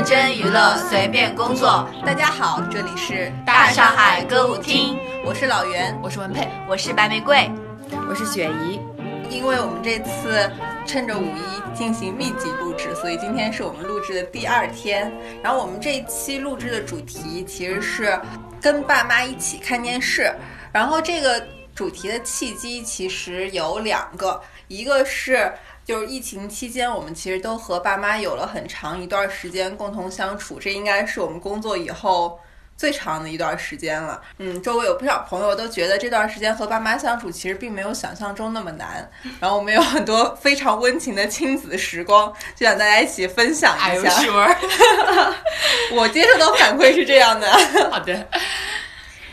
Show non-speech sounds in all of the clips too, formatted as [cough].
认真娱乐，随便工作。大家好，这里是大上海歌舞厅，我是老袁，我是文佩，我是白玫瑰，我是雪姨。因为我们这次趁着五一进行密集录制，所以今天是我们录制的第二天。然后我们这一期录制的主题其实是跟爸妈一起看电视。然后这个主题的契机其实有两个，一个是。就是疫情期间，我们其实都和爸妈有了很长一段时间共同相处，这应该是我们工作以后最长的一段时间了。嗯，周围有不少朋友都觉得这段时间和爸妈相处其实并没有想象中那么难。[laughs] 然后我们有很多非常温情的亲子时光，就想大家一起分享一下。[laughs] 我接受到反馈是这样的。[laughs] 好的。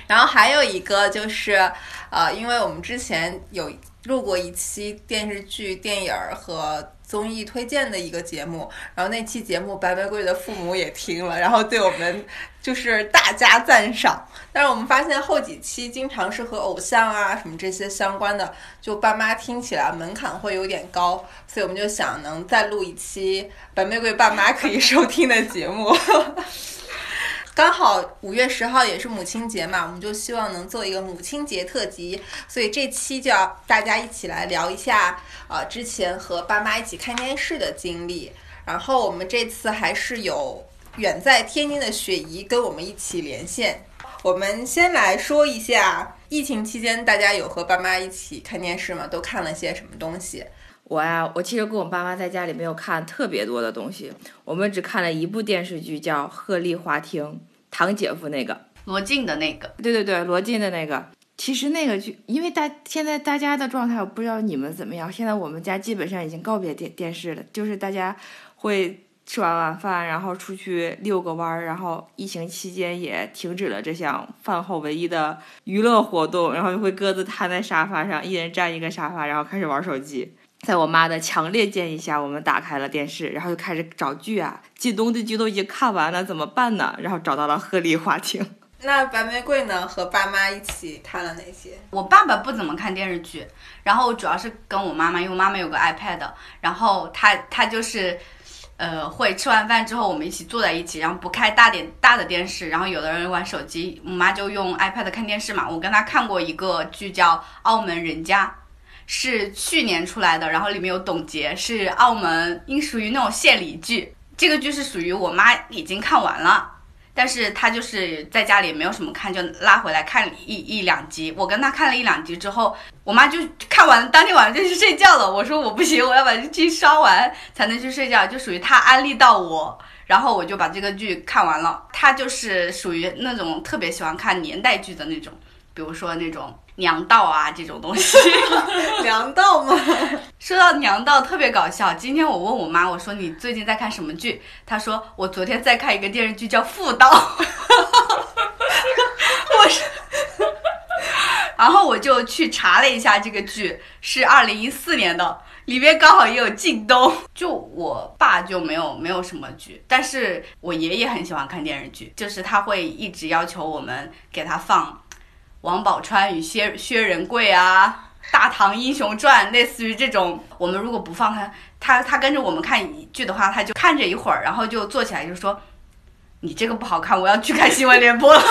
然后还有一个就是，呃，因为我们之前有。录过一期电视剧、电影儿和综艺推荐的一个节目，然后那期节目白玫瑰的父母也听了，然后对我们就是大加赞赏。但是我们发现后几期经常是和偶像啊什么这些相关的，就爸妈听起来门槛会有点高，所以我们就想能再录一期白玫瑰爸妈可以收听的节目。[laughs] 刚好五月十号也是母亲节嘛，我们就希望能做一个母亲节特辑，所以这期就要大家一起来聊一下呃，之前和爸妈一起看电视的经历。然后我们这次还是有远在天津的雪姨跟我们一起连线。我们先来说一下疫情期间大家有和爸妈一起看电视吗？都看了些什么东西？我呀，我其实跟我爸妈在家里没有看特别多的东西，我们只看了一部电视剧，叫《鹤唳华亭》，堂姐夫那个罗晋的那个。对对对，罗晋的那个。其实那个剧，因为大现在大家的状态，我不知道你们怎么样。现在我们家基本上已经告别电电视了，就是大家会吃完晚饭，然后出去遛个弯儿，然后疫情期间也停止了这项饭后唯一的娱乐活动，然后就会各自瘫在沙发上，一人占一个沙发，然后开始玩手机。在我妈的强烈建议下，我们打开了电视，然后就开始找剧啊。靳东的剧都已经看完了，怎么办呢？然后找到了《鹤唳华亭》。[laughs] 那白玫瑰呢？和爸妈一起看了哪些？我爸爸不怎么看电视剧，然后主要是跟我妈妈，因为我妈妈有个 iPad，然后她她就是，呃，会吃完饭之后我们一起坐在一起，然后不开大点大的电视，然后有的人玩手机，我妈就用 iPad 看电视嘛。我跟她看过一个剧叫《澳门人家》。是去年出来的，然后里面有董洁，是澳门，应属于那种献礼剧。这个剧是属于我妈已经看完了，但是他就是在家里没有什么看，就拉回来看一一两集。我跟他看了一两集之后，我妈就看完，当天晚上就去睡觉了。我说我不行，我要把这剧刷完才能去睡觉，就属于他安利到我，然后我就把这个剧看完了。他就是属于那种特别喜欢看年代剧的那种，比如说那种。娘道啊，这种东西，[laughs] 娘道吗？说到娘道，特别搞笑。今天我问我妈，我说你最近在看什么剧？她说我昨天在看一个电视剧叫《妇道》。[laughs] 我是，然后我就去查了一下，这个剧是二零一四年的，里面刚好也有靳东。就我爸就没有没有什么剧，但是我爷爷很喜欢看电视剧，就是他会一直要求我们给他放。王宝钏与薛薛仁贵啊，《大唐英雄传》类似于这种，我们如果不放他，他他跟着我们看一剧的话，他就看着一会儿，然后就坐起来就说：“你这个不好看，我要去看新闻联播了。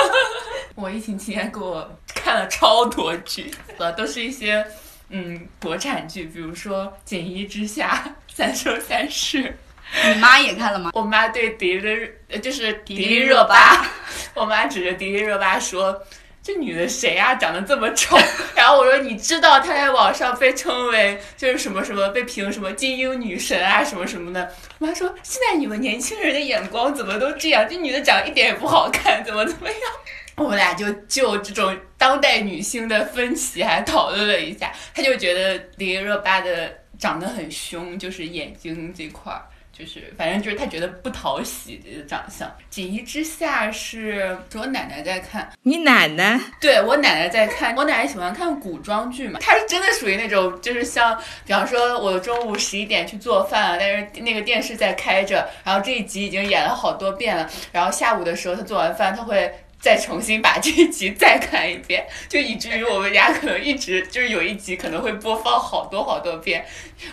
[laughs] ”我疫情期间给我看了超多剧，呃，都是一些嗯国产剧，比如说《锦衣之下》《三生三世》。[laughs] 你妈也看了吗？我妈对迪丽就是迪丽热巴，[laughs] 我妈指着迪丽热巴说。这女的谁啊？长得这么丑。[laughs] 然后我说，你知道她在网上被称为就是什么什么被评什么金鹰女神啊什么什么的。我妈说，现在你们年轻人的眼光怎么都这样？这女的长得一点也不好看，怎么怎么样？[laughs] 我们俩就就这种当代女性的分歧还讨论了一下。她就觉得迪丽热巴的长得很凶，就是眼睛这块儿。就是，反正就是他觉得不讨喜的长相。锦衣之下是是我奶奶在看，你奶奶？对我奶奶在看，我奶奶喜欢看古装剧嘛。她是真的属于那种，就是像，比方说我中午十一点去做饭了，但是那个电视在开着，然后这一集已经演了好多遍了，然后下午的时候她做完饭，她会再重新把这一集再看一遍，[laughs] 就以至于我们家可能一直就是有一集可能会播放好多好多遍。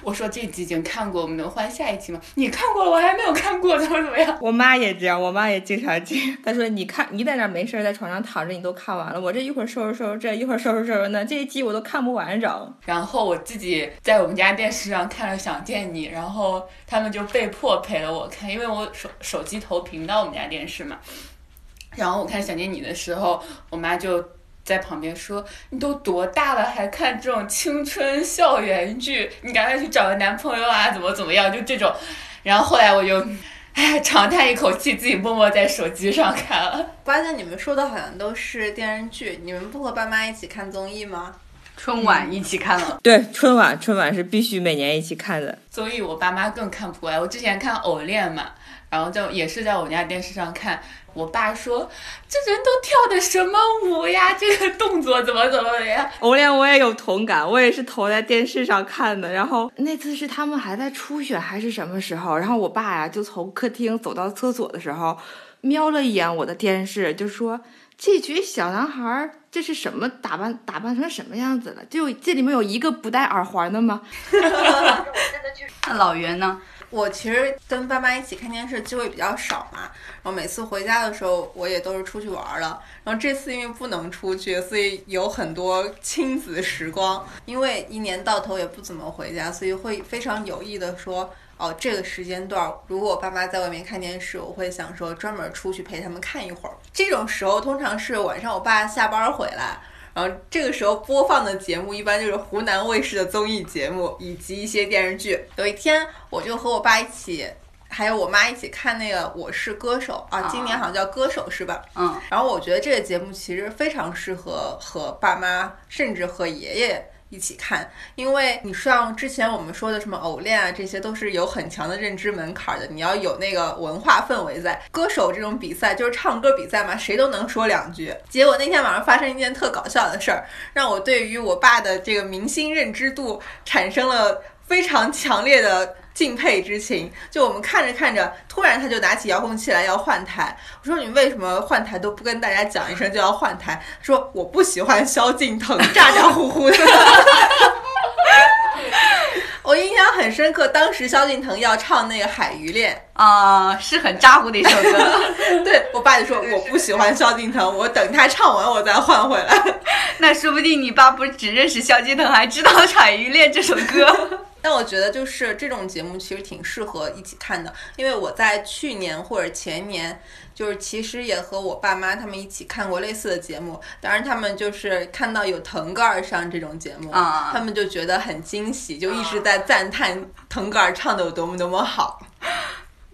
我说这集已经看过，我们能换下一集吗？你看过了，我还没有看过，怎么怎么样？[laughs] 我妈也这样，我妈也经常这样。她说：“你看，你在那没事在床上躺着，你都看完了，我这一会儿收拾收拾这，一会儿收拾收拾那，这一集我都看不完整。”然后我自己在我们家电视上看了《想见你》，然后他们就被迫陪了我看，因为我手手机投屏到我们家电视嘛。然后我看《想念你》的时候，我妈就在旁边说：“你都多大了，还看这种青春校园剧？你赶快去找个男朋友啊，怎么怎么样？”就这种。然后后来我就，唉，长叹一口气，自己默默在手机上看了。发现你们说的好像都是电视剧，你们不和爸妈一起看综艺吗？春晚一起看了，[laughs] 对，春晚春晚是必须每年一起看的。综艺我爸妈更看不过来。我之前看《偶练》嘛，然后就也是在我们家电视上看。我爸说：“这人都跳的什么舞呀？这个动作怎么怎么的呀？”我连我也有同感，我也是投在电视上看的。然后那次是他们还在初选还是什么时候？然后我爸呀就从客厅走到厕所的时候，瞄了一眼我的电视，就说：“这群小男孩这是什么打扮？打扮成什么样子了？就这里面有一个不戴耳环的吗？” [laughs] [laughs] 那老袁呢？我其实跟爸妈一起看电视机会比较少嘛，然后每次回家的时候，我也都是出去玩了。然后这次因为不能出去，所以有很多亲子时光。因为一年到头也不怎么回家，所以会非常有意的说，哦，这个时间段如果我爸妈在外面看电视，我会想说专门出去陪他们看一会儿。这种时候通常是晚上我爸下班回来。然后这个时候播放的节目一般就是湖南卫视的综艺节目以及一些电视剧。有一天，我就和我爸一起，还有我妈一起看那个《我是歌手》啊，今年好像叫《歌手》是吧？嗯。然后我觉得这个节目其实非常适合和爸妈，甚至和爷爷。一起看，因为你像之前我们说的什么偶恋啊，这些都是有很强的认知门槛的。你要有那个文化氛围在。歌手这种比赛就是唱歌比赛嘛，谁都能说两句。结果那天晚上发生一件特搞笑的事儿，让我对于我爸的这个明星认知度产生了非常强烈的。敬佩之情，就我们看着看着，突然他就拿起遥控器来要换台。我说你为什么换台都不跟大家讲一声就要换台？说我不喜欢萧敬腾咋咋呼呼的。[laughs] 我印象很深刻，当时萧敬腾要唱那个《海鱼恋》啊，是很咋呼的一首歌。[laughs] 对我爸就说我不喜欢萧敬腾，我等他唱完我再换回来。[laughs] 那说不定你爸不只认识萧敬腾，还知道《海鱼恋》这首歌。但我觉得就是这种节目其实挺适合一起看的，因为我在去年或者前年，就是其实也和我爸妈他们一起看过类似的节目。当然，他们就是看到有腾格尔上这种节目，他们就觉得很惊喜，就一直在赞叹腾格尔唱的有多么多么好。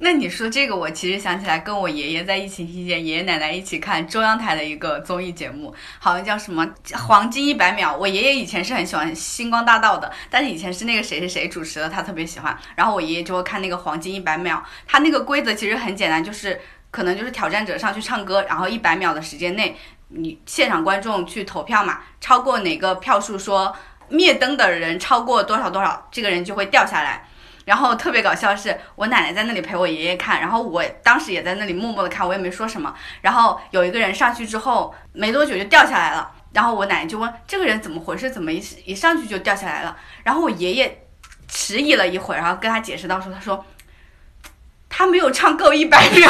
那你说这个，我其实想起来，跟我爷爷在疫情期间，爷爷奶奶一起看中央台的一个综艺节目，好像叫什么《黄金一百秒》。我爷爷以前是很喜欢《星光大道》的，但是以前是那个谁谁谁主持的，他特别喜欢。然后我爷爷就会看那个《黄金一百秒》，他那个规则其实很简单，就是可能就是挑战者上去唱歌，然后一百秒的时间内，你现场观众去投票嘛，超过哪个票数说灭灯的人超过多少多少，这个人就会掉下来。然后特别搞笑是，我奶奶在那里陪我爷爷看，然后我当时也在那里默默的看，我也没说什么。然后有一个人上去之后，没多久就掉下来了。然后我奶奶就问这个人怎么回事，怎么一一上去就掉下来了？然后我爷爷迟疑了一会儿，然后跟他解释到说，他说。他没有唱够一百秒，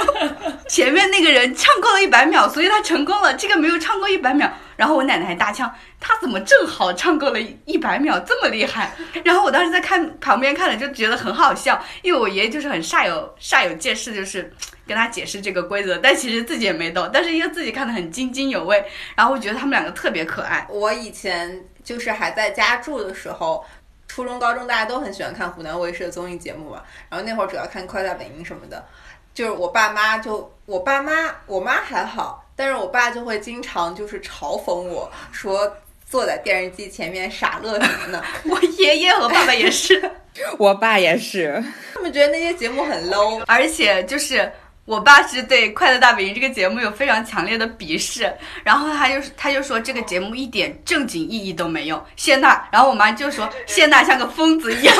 [laughs] 前面那个人唱够了一百秒，所以他成功了。这个没有唱够一百秒，然后我奶奶还搭腔，他怎么正好唱够了一百秒，这么厉害？[laughs] 然后我当时在看旁边看了，就觉得很好笑，因为我爷爷就是很煞有煞有介事，就是跟他解释这个规则，但其实自己也没懂，但是因为自己看的很津津有味，然后我觉得他们两个特别可爱。我以前就是还在家住的时候。初中、高中大家都很喜欢看湖南卫视的综艺节目嘛，然后那会儿主要看《快乐大本营》什么的，就是我爸妈就我爸妈我妈还好，但是我爸就会经常就是嘲讽我说坐在电视机前面傻乐什么的。[laughs] 我爷爷和爸爸也是，[laughs] 我爸也是，他们觉得那些节目很 low，而且就是。我爸是对《快乐大本营》这个节目有非常强烈的鄙视，然后他就他就说这个节目一点正经意义都没有。谢娜，然后我妈就说谢娜像个疯子一样。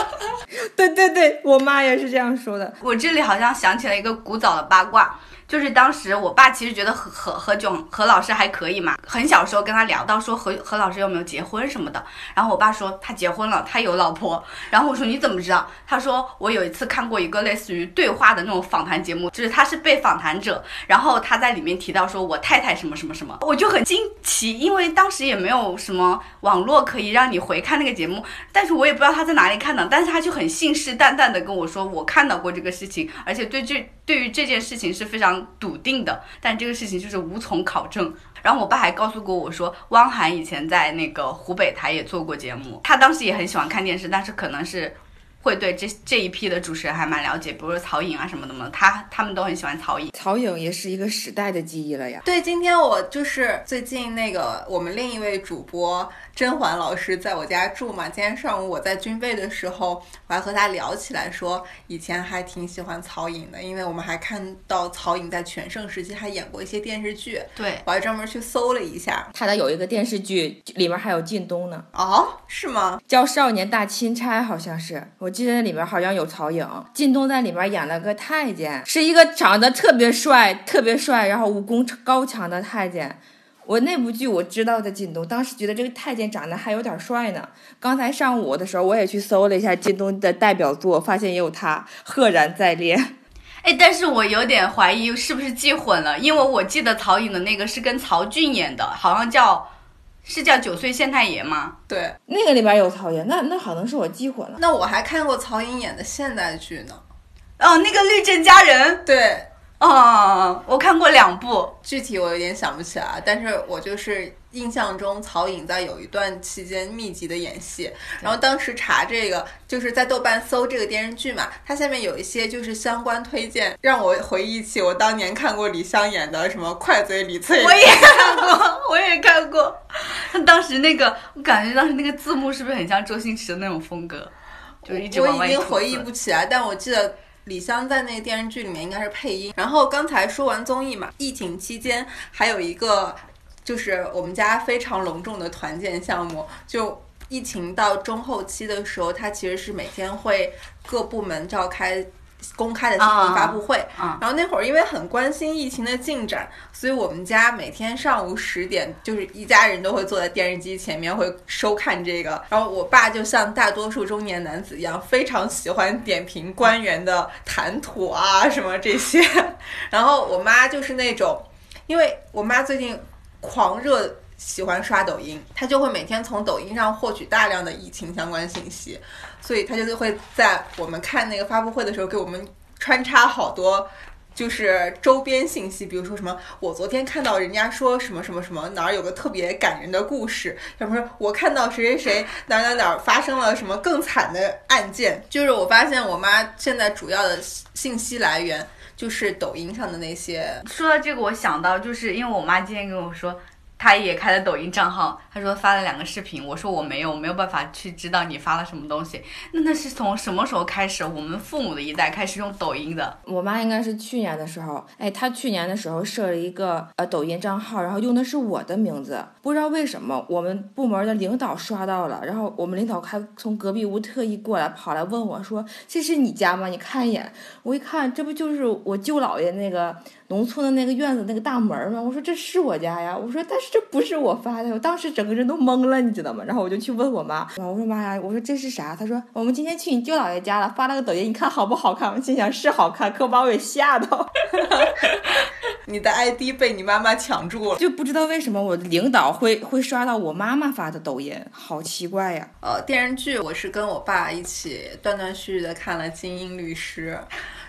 [laughs] 对对对，我妈也是这样说的。我这里好像想起了一个古早的八卦，就是当时我爸其实觉得何何何炅何老师还可以嘛，很小时候跟他聊到说何何老师有没有结婚什么的，然后我爸说他结婚了，他有老婆，然后我说你怎么知道？他说我有一次看过一个类似于对话的那种访谈节目，就是他是被访谈者，然后他在里面提到说我太太什么什么什么，我就很惊奇，因为当时也没有什么网络可以让你回看那个节目，但是我也不知道他在哪里看的，但是他就很信誓旦旦的跟我说我看到过这个事情，而且对这对于这件事情是非常笃定的，但这个事情就是无从考证。然后我爸还告诉过我说，汪涵以前在那个湖北台也做过节目，他当时也很喜欢看电视，但是可能是会对这这一批的主持人还蛮了解，比如说曹颖啊什么的嘛，他他们都很喜欢曹颖。曹颖也是一个时代的记忆了呀。对，今天我就是最近那个我们另一位主播甄嬛老师在我家住嘛。今天上午我在军备的时候，我还和他聊起来，说以前还挺喜欢曹颖的，因为我们还看到曹颖在全盛时期还演过一些电视剧，对，我还专门去搜了一下。他的有一个电视剧里面还有靳东呢，哦，是吗？叫《少年大钦差》，好像是，我我记得那里面好像有曹颖，靳东在里面演了个太监，是一个长得特别帅、特别帅，然后武功高强的太监。我那部剧我知道的靳东，当时觉得这个太监长得还有点帅呢。刚才上午的时候，我也去搜了一下靳东的代表作，发现也有他，赫然在列。[laughs] 哎，但是我有点怀疑是不是记混了，因为我记得曹颖的那个是跟曹骏演的，好像叫是叫九岁县太爷吗？对，那个里边有曹颖，那那可能是我记混了。那我还看过曹颖演的现代剧呢。哦，那个《律政佳人》对，哦，我看过两部。具体我有点想不起来，但是我就是印象中曹颖在有一段期间密集的演戏，然后当时查这个就是在豆瓣搜这个电视剧嘛，它下面有一些就是相关推荐，让我回忆起我当年看过李湘演的什么《快嘴李翠》，我也看过，我也看过。当时那个，我感觉当时那个字幕是不是很像周星驰的那种风格？就一直我已经回忆不起来，但我记得李湘在那个电视剧里面应该是配音。然后刚才说完综艺嘛，疫情期间还有一个就是我们家非常隆重的团建项目，就。疫情到中后期的时候，它其实是每天会各部门召开公开的新闻发布会。啊然后那会儿因为很关心疫情的进展，所以我们家每天上午十点，就是一家人都会坐在电视机前面会收看这个。然后我爸就像大多数中年男子一样，非常喜欢点评官员的谈吐啊什么这些。[laughs] 然后我妈就是那种，因为我妈最近狂热。喜欢刷抖音，她就会每天从抖音上获取大量的疫情相关信息，所以她就会在我们看那个发布会的时候给我们穿插好多就是周边信息，比如说什么，我昨天看到人家说什么什么什么哪儿有个特别感人的故事，要不说我看到谁谁谁哪哪哪发生了什么更惨的案件，就是我发现我妈现在主要的信息来源就是抖音上的那些，说到这个，我想到就是因为我妈今天跟我说，他也开了抖音账号，他说发了两个视频，我说我没有，我没有办法去知道你发了什么东西。那那是从什么时候开始，我们父母的一代开始用抖音的？我妈应该是去年的时候，哎，她去年的时候设了一个呃抖音账号，然后用的是我的名字，不知道为什么我们部门的领导刷到了，然后我们领导还从隔壁屋特意过来跑来问我说：“这是你家吗？你看一眼。”我一看，这不就是我舅姥爷那个农村的那个院子那个大门吗？我说这是我家呀，我说但是这不是我发的，我当时整个人都懵了，你知道吗？然后我就去问我妈，我说妈呀，我说这是啥？她说我们今天去你舅姥爷家了，发了个抖音，你看好不好看？我心想是好看，可把我给吓到。[laughs] 你的 ID 被你妈妈抢住了。就不知道为什么我的领导会会刷到我妈妈发的抖音，好奇怪呀！呃，电视剧我是跟我爸一起断断续续的看了《精英律师》，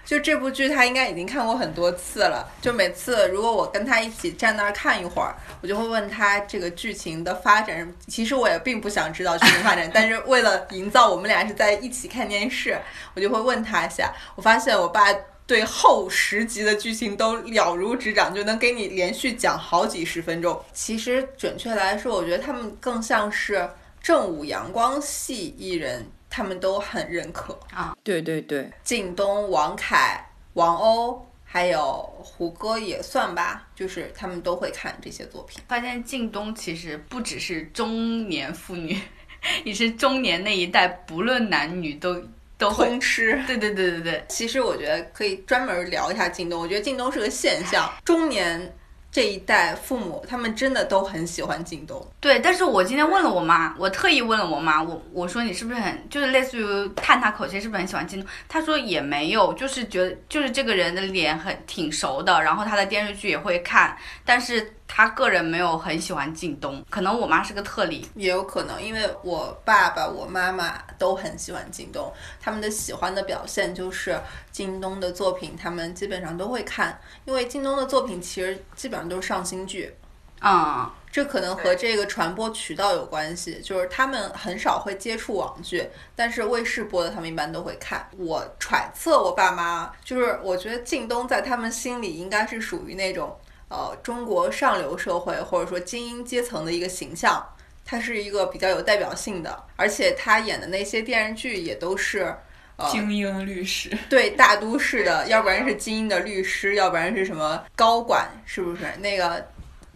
就这部剧他应该已经看过很多次了。就每次如果我跟他一起站那儿看一会儿，我就会问他这个剧情的发展。其实我也并不想知道剧情发展，但是为了营造我们俩是在一起看电视，我就会问他一下。我发现我爸。对后十集的剧情都了如指掌，就能给你连续讲好几十分钟。其实准确来说，我觉得他们更像是正午阳光系艺人，他们都很认可啊。对对对，靳东、王凯、王鸥，还有胡歌也算吧，就是他们都会看这些作品。发现靳东其实不只是中年妇女，[laughs] 也是中年那一代，不论男女都都会。通吃。对对对对对，其实我觉得可以专门聊一下靳东。我觉得靳东是个现象，中年这一代父母他们真的都很喜欢靳东。对，但是我今天问了我妈，我特意问了我妈，我我说你是不是很就是类似于探他口气，是不是很喜欢靳东？她说也没有，就是觉得就是这个人的脸很挺熟的，然后他的电视剧也会看，但是他个人没有很喜欢靳东，可能我妈是个特例。也有可能，因为我爸爸、我妈妈都很喜欢靳东，他们的喜欢的表现就是靳东的作品，他们基本上都会看，因为靳东的作品其实基本上都是上新剧，嗯，这可能和这个传播渠道有关系，就是他们很少会接触网剧，但是卫视播的他们一般都会看。我揣测我爸妈，就是我觉得靳东在他们心里应该是属于那种呃中国上流社会或者说精英阶层的一个形象，他是一个比较有代表性的，而且他演的那些电视剧也都是。呃，精英律师，对大都市的，[laughs] 要不然是精英的律师，要不然是什么高管，是不是？那个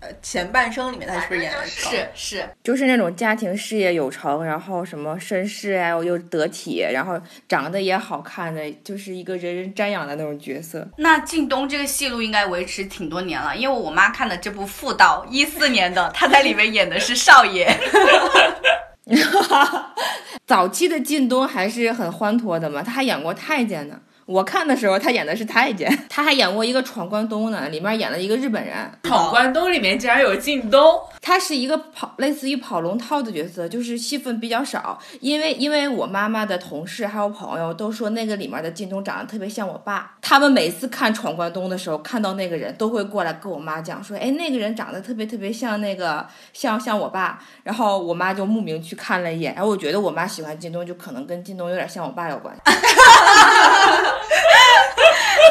呃，前半生里面他是不是演的是是，就是那种家庭事业有成，然后什么绅士啊，又得体，然后长得也好看的，就是一个人人瞻仰的那种角色。那靳东这个戏路应该维持挺多年了，因为我妈看的这部《妇道》一四年的，他在里面演的是少爷。[laughs] 早期的靳东还是很欢脱的嘛，他还演过太监呢。我看的时候，他演的是太监，[laughs] 他还演过一个闯关东呢，里面演了一个日本人。闯关东里面竟然有靳东，他是一个跑类似于跑龙套的角色，就是戏份比较少。因为因为我妈妈的同事还有朋友都说那个里面的靳东长得特别像我爸，他们每次看闯关东的时候看到那个人都会过来跟我妈讲说，哎，那个人长得特别特别像那个像像我爸。然后我妈就慕名去看了一眼，然后我觉得我妈喜欢靳东就可能跟靳东有点像我爸有关系。[laughs]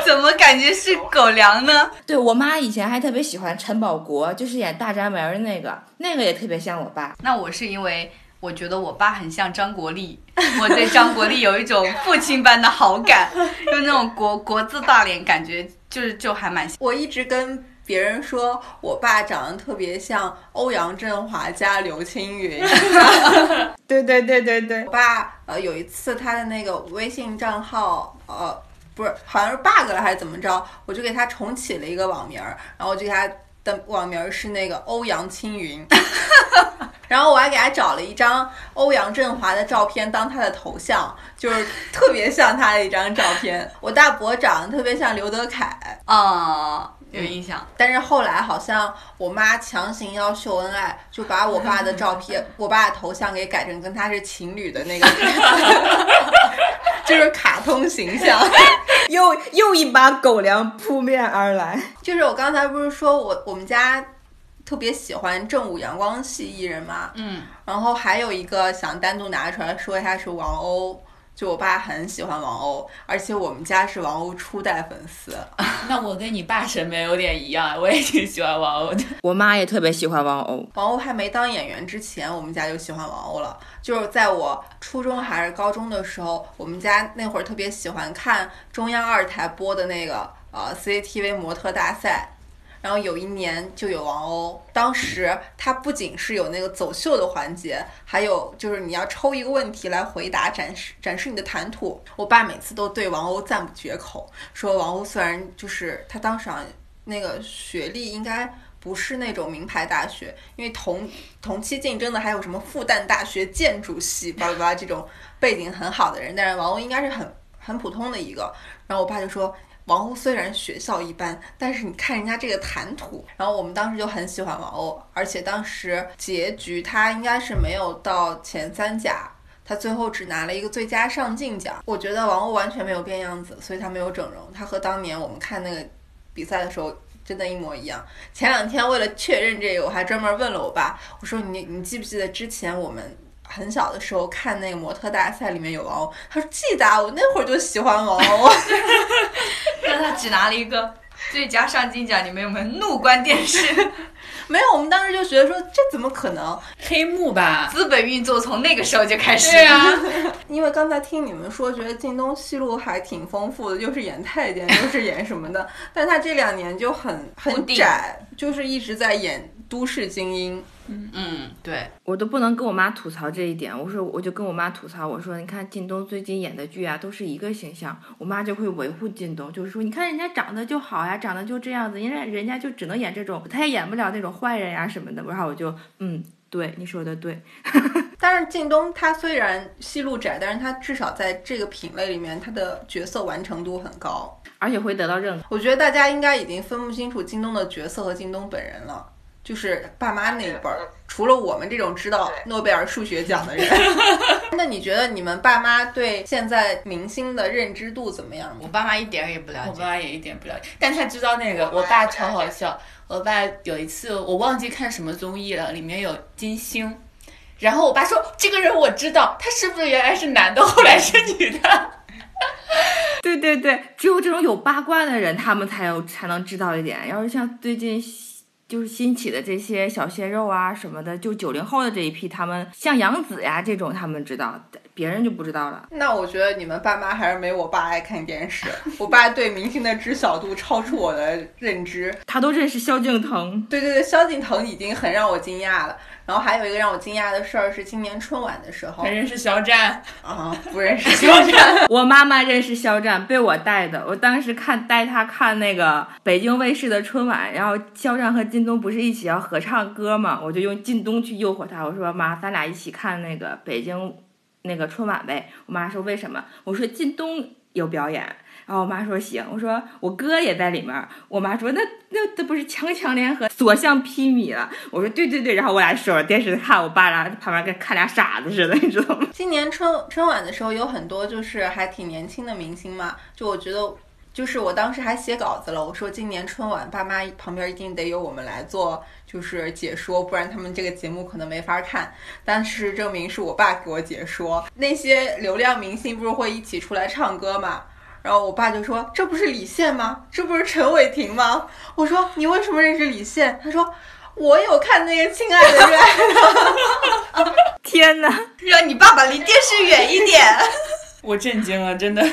怎么感觉是狗粮呢？对我妈以前还特别喜欢陈宝国，就是演大宅门的那个，那个也特别像我爸。那我是因为我觉得我爸很像张国立，[laughs] 我对张国立有一种父亲般的好感，[laughs] 就那种国国字大脸，感觉就是就还蛮像。我一直跟别人说我爸长得特别像欧阳震华加刘青云。[laughs] 对对对对对我，爸呃有一次他的那个微信账号呃不是好像是 bug 了还是怎么着，我就给他重启了一个网名儿，然后我就给他的网名儿是那个欧阳青云。[laughs] 然后我还给他找了一张欧阳震华的照片当他的头像，就是特别像他的一张照片。我大伯长得特别像刘德凯，啊、有印象。但是后来好像我妈强行要秀恩爱，就把我爸的照片、[laughs] 我爸的头像给改成跟他是情侣的那个，[laughs] 就是卡通形象。[laughs] 又又一把狗粮扑面而来。就是我刚才不是说我我们家特别喜欢正午阳光系艺人嘛，嗯，然后还有一个想单独拿出来说一下是王鸥。就我爸很喜欢王鸥，而且我们家是王鸥初代粉丝。[laughs] 那我跟你爸审美有点一样，我也挺喜欢王鸥的。[laughs] 我妈也特别喜欢王鸥，王鸥还没当演员之前，我们家就喜欢王鸥了。就是在我初中还是高中的时候，我们家那会儿特别喜欢看中央二台播的那个呃 CCTV 模特大赛。然后有一年就有王鸥，当时它不仅是有那个走秀的环节，还有就是你要抽一个问题来回答，展示展示你的谈吐。我爸每次都对王鸥赞不绝口，说王鸥虽然就是他当时好像那个学历应该不是那种名牌大学，因为同同期竞争的还有什么复旦大学建筑系巴拉巴拉这种背景很好的人，但是王鸥应该是很很普通的一个。然后我爸就说。王鸥虽然学校一般，但是你看人家这个谈吐，然后我们当时就很喜欢王鸥，而且当时结局他应该是没有到前三甲，他最后只拿了一个最佳上镜奖。我觉得王鸥完全没有变样子，所以他没有整容，他和当年我们看那个比赛的时候真的一模一样。前两天为了确认这个，我还专门问了我爸，我说你你记不记得之前我们很小的时候看那个模特大赛里面有王鸥？他说记得啊，我那会儿就喜欢王鸥。[laughs] 但他只拿了一个最佳上镜奖，你们有没有怒关电视？[laughs] 没有，我们当时就觉得说这怎么可能？黑幕吧？资本运作从那个时候就开始。对啊，[laughs] 因为刚才听你们说，觉得靳东戏路还挺丰富的，又是演太监，又是演什么的，但他这两年就很很窄，就是一直在演都市精英。嗯，对，我都不能跟我妈吐槽这一点。我说，我就跟我妈吐槽，我说，你看靳东最近演的剧啊，都是一个形象。我妈就会维护靳东，就是说，你看人家长得就好呀，长得就这样子，人家人家就只能演这种，他也演不了那种坏人呀什么的。然后我就，嗯，对，你说的对。[laughs] 但是靳东他虽然戏路窄，但是他至少在这个品类里面，他的角色完成度很高，而且会得到认可。我觉得大家应该已经分不清楚靳东的角色和靳东本人了。就是爸妈那一辈儿，除了我们这种知道诺贝尔数学奖的人，[laughs] 那你觉得你们爸妈对现在明星的认知度怎么样？我爸妈一点也不了解，我爸妈也一点不了解，但他知道那个，我爸超好笑。我爸有一次我忘记看什么综艺了，里面有金星，然后我爸说这个人我知道，他是不是原来是男的，后来是女的？[laughs] 对对对，只有这种有八卦的人，他们才有才能知道一点。要是像最近。就是新起的这些小鲜肉啊什么的，就九零后的这一批，他们像杨紫呀这种，他们知道，别人就不知道了。那我觉得你们爸妈还是没我爸爱看电视。我爸对明星的知晓度超出我的认知，他都认识萧敬腾。对对对，萧敬腾已经很让我惊讶了。然后还有一个让我惊讶的事儿是，今年春晚的时候，认识肖战啊，不认识 [laughs] 肖战。[laughs] 我妈妈认识肖战，被我带的。我当时看带他看那个北京卫视的春晚，然后肖战和靳东不是一起要合唱歌嘛，我就用靳东去诱惑他，我说妈，咱俩一起看那个北京那个春晚呗。我妈说为什么？我说靳东有表演。然后我妈说行，我说我哥也在里面。我妈说那那这不是强强联合，所向披靡了。我说对对对。然后我俩守着电视看，我爸俩旁边跟看俩傻子似的，你知道吗？今年春春晚的时候有很多就是还挺年轻的明星嘛，就我觉得就是我当时还写稿子了，我说今年春晚爸妈旁边一定得有我们来做就是解说，不然他们这个节目可能没法看。但事实证明是我爸给我解说，那些流量明星不是会一起出来唱歌嘛？然后我爸就说：“这不是李现吗？这不是陈伟霆吗？”我说：“你为什么认识李现？”他说：“我有看那个《亲爱的热爱的》。[laughs] [laughs] ”天哪！让你爸爸离电视远一点。[laughs] 我震惊了，真的，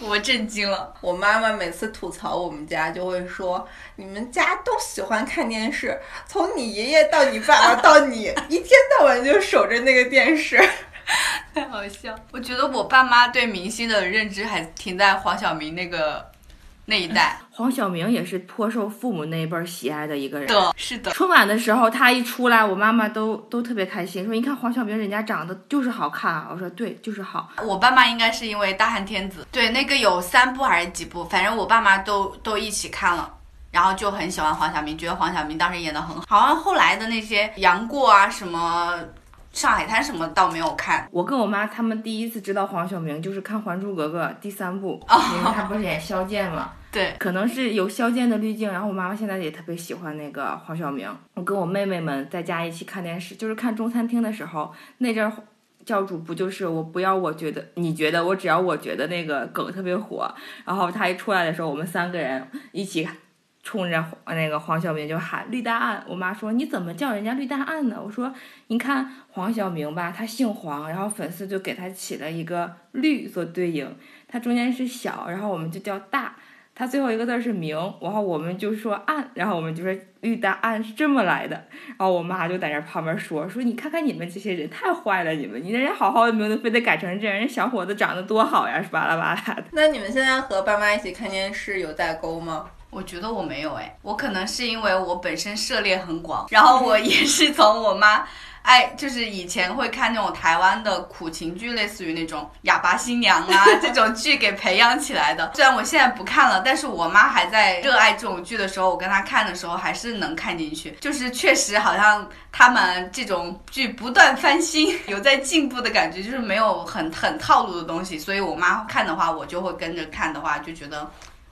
我震惊了。我妈妈每次吐槽我们家，就会说：“你们家都喜欢看电视，从你爷爷到你爸爸到你，一天到晚就守着那个电视。”太 [laughs] 好笑！我觉得我爸妈对明星的认知还停在黄晓明那个 [laughs] 那一代。黄晓明也是颇受父母那一辈喜爱的一个人。的，是的。春晚的时候他一出来，我妈妈都都特别开心，说：“你看黄晓明，人家长得就是好看啊。”我说：“对，就是好。”我爸妈应该是因为《大汉天子》，对那个有三部还是几部，反正我爸妈都都一起看了，然后就很喜欢黄晓明，觉得黄晓明当时演的很好。好像后来的那些杨过啊什么。上海滩什么倒没有看，我跟我妈他们第一次知道黄晓明就是看《还珠格格》第三部，因为他不是演萧剑嘛。[laughs] 对，可能是有萧剑的滤镜，然后我妈妈现在也特别喜欢那个黄晓明。我跟我妹妹们在家一起看电视，就是看中餐厅的时候，那阵儿教主不就是我不要我觉得你觉得我只要我觉得那个梗特别火，然后他一出来的时候，我们三个人一起。冲着那个黄晓明就喊绿大案，我妈说你怎么叫人家绿大案呢？我说你看黄晓明吧，他姓黄，然后粉丝就给他起了一个绿做对应，他中间是小，然后我们就叫大，他最后一个字是明，然后我们就说案，然后我们就说绿大案是这么来的。然后我妈就在那旁边说说你看看你们这些人太坏了，你们你人家好好的名字非得改成这样，人小伙子长得多好呀，是巴拉巴拉的。[laughs] 那你们现在和爸妈一起看电视有代沟吗？我觉得我没有哎，我可能是因为我本身涉猎很广，然后我也是从我妈爱，就是以前会看那种台湾的苦情剧，类似于那种哑巴新娘啊 [laughs] 这种剧给培养起来的。虽然我现在不看了，但是我妈还在热爱这种剧的时候，我跟她看的时候还是能看进去。就是确实好像他们这种剧不断翻新，[laughs] 有在进步的感觉，就是没有很很套路的东西。所以我妈看的话，我就会跟着看的话，就觉得。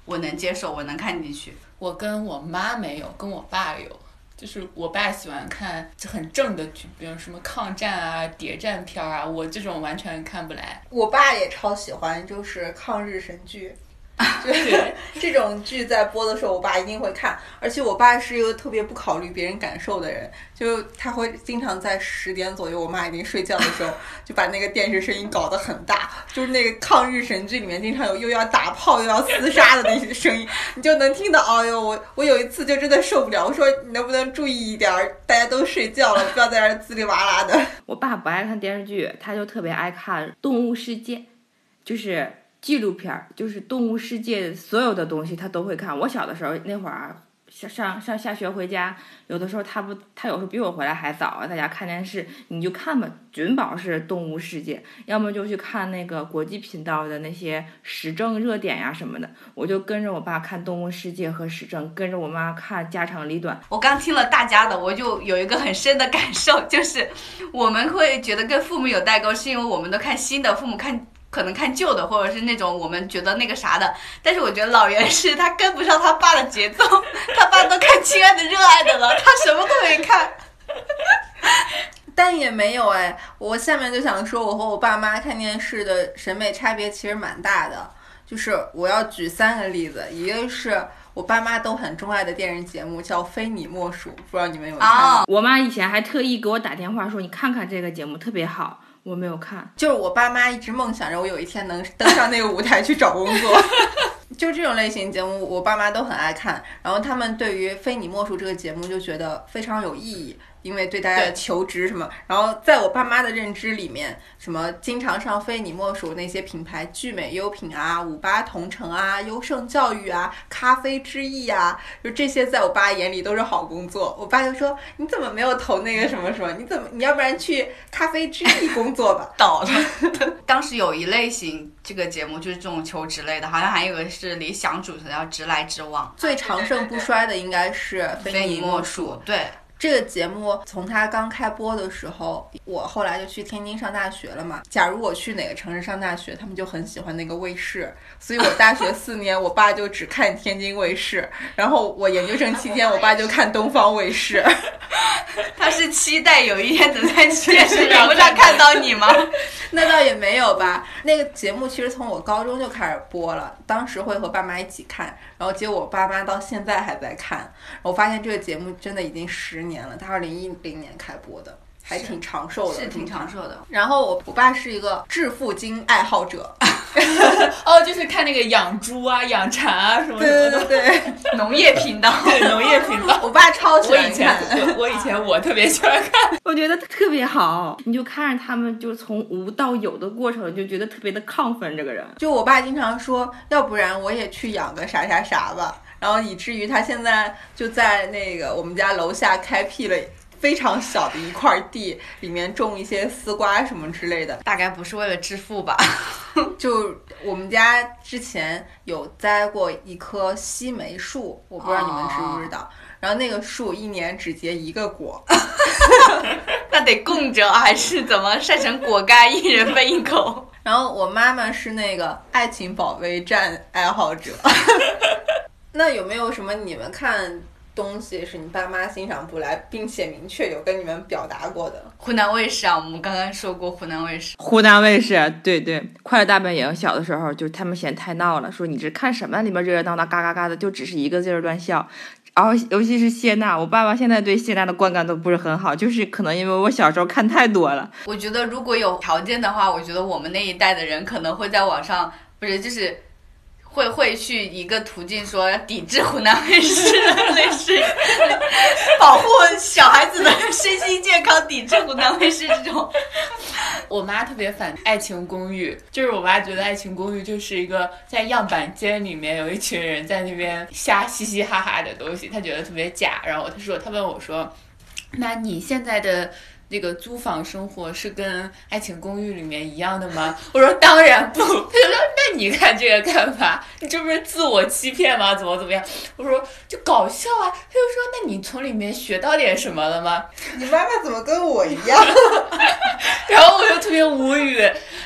我能接受，我能看进去。我跟我妈没有，跟我爸有。就是我爸喜欢看就很正的剧，比如什么抗战啊、谍战片啊，我这种完全看不来。我爸也超喜欢，就是抗日神剧。[laughs] 就是，这种剧在播的时候，我爸一定会看。而且我爸是一个特别不考虑别人感受的人，就他会经常在十点左右，我妈已经睡觉的时候，[laughs] 就把那个电视声音搞得很大，[laughs] 就是那个抗日神剧里面经常有又要打炮又要厮杀的那些声音，你就能听到。哎呦，我我有一次就真的受不了，我说你能不能注意一点？大家都睡觉了，不要在这儿滋里哇啦的。我爸不爱看电视剧，他就特别爱看《动物世界》，就是纪录片儿，就是动物世界所有的东西他都会看。我小的时候那会儿，上上上下学回家，有的时候他不，他有时候比我回来还早啊，在家看电视，你就看吧，准保是动物世界，要么就去看那个国际频道的那些时政热点呀什么的。我就跟着我爸看动物世界和时政，跟着我妈看家长里短。我刚听了大家的，我就有一个很深的感受，就是我们会觉得跟父母有代沟，是因为我们都看新的，父母看可能看旧的，或者是那种我们觉得那个啥的。但是我觉得老袁是他跟不上他爸的节奏，他爸都看《亲爱的热爱的》了，[laughs] 他什么都没看。但也没有哎，我下面就想说，我和我爸妈看电视的审美差别其实蛮大的。就是我要举三个例子，一个是我爸妈都很钟爱的电视节目，叫《非你莫属》，不知道你们有没有看过？啊，我妈以前还特意给我打电话说：“你看看这个节目特别好。”我没有看。就是我爸妈一直梦想着我有一天能登上那个舞台去找工作。[laughs] 就这种类型节目，我爸妈都很爱看。然后他们对于《非你莫属》这个节目就觉得非常有意义，因为对大家的求职什么。然后在我爸妈的认知里面，什么经常上《非你莫属》那些品牌，聚美优品啊、五八同城啊、优胜教育啊、咖啡之翼啊，就这些在我爸眼里都是好工作。我爸就说：“你怎么没有投那个什么什么？你怎么你要不然去咖啡之翼工作吧？” [laughs] 倒了。[laughs] 当时有一类型这个节目就是这种求职类的，好像还有一个是理想主持的，叫《直来直往最长盛不衰的应该是》，非你莫属。。对，这个节目从它刚开播的时候，我后来就去天津上大学了嘛。假如我去哪个城市上大学，他们就很喜欢那个卫视，所以我大学四年，我爸就只看天津卫视，然后我研究生期间，我爸就看东方卫视。[laughs] 他是期待有一天能在 [laughs] 电视屏幕上看到你吗？[laughs] 那倒也没有吧。那个节目其实从我高中就开始播了，当时会和爸妈一起看，然后结果我爸妈到现在还在看。我发现这个节目真的已经十年了，他二零一零年开播的，还挺长寿的，是挺长寿的。然后我我爸是一个致富经爱好者，[laughs] 哦，就是看那个养猪啊、养蚕啊什么什么对的，[laughs] 对对，农业频道，对农业频道。我爸超喜我以前欢看。我我以前我特别喜欢看，我觉得特别好，你就看着他们就从无到有的过程，就觉得特别的亢奋。这个人，就我爸经常说，要不然我也去养个啥啥啥吧，然后以至于他现在就在那个我们家楼下开辟了。非常小的一块地，里面种一些丝瓜什么之类的。大概不是为了致富吧？[laughs] 就我们家之前有栽过一棵西梅树，我不知道你们知不知道。然后那个树一年只结一个果，[laughs] 那得供着还是怎么晒成果干，一人分一口？[laughs] 然后我妈妈是那个爱情保卫战爱好者。那有没有什么你们看东西是你爸妈欣赏不来，并且明确有跟你们表达过的？湖南卫视啊，我们刚刚说过湖南卫视。湖南卫视，对对，《快乐大本营》小的时候就他们嫌太闹了，说你这看什么？里面热热闹闹，嘎嘎嘎的，就只是一个劲儿乱笑。然后尤其是谢娜，我爸爸现在对谢娜的观感都不是很好，就是可能因为我小时候看太多了。我觉得如果有条件的话，我觉得我们那一代的人可能会在网上，不是就是。会会去一个途径说抵制湖南卫视，类似保护小孩子的身心健康，抵制湖南卫视这种。我妈特别反《爱情公寓》，就是我妈觉得《爱情公寓》就是一个在样板间里面有一群人在那边瞎嘻嘻哈哈的东西，她觉得特别假。然后她说，她问我说：“那你现在的？”那个租房生活是跟《爱情公寓》里面一样的吗？我说当然不。他就说那你看这个干嘛？你这不是自我欺骗吗？怎么怎么样？我说就搞笑啊。他就说那你从里面学到点什么了吗？[laughs] 你妈妈怎么跟我一样？[laughs] 然后我就特别无语，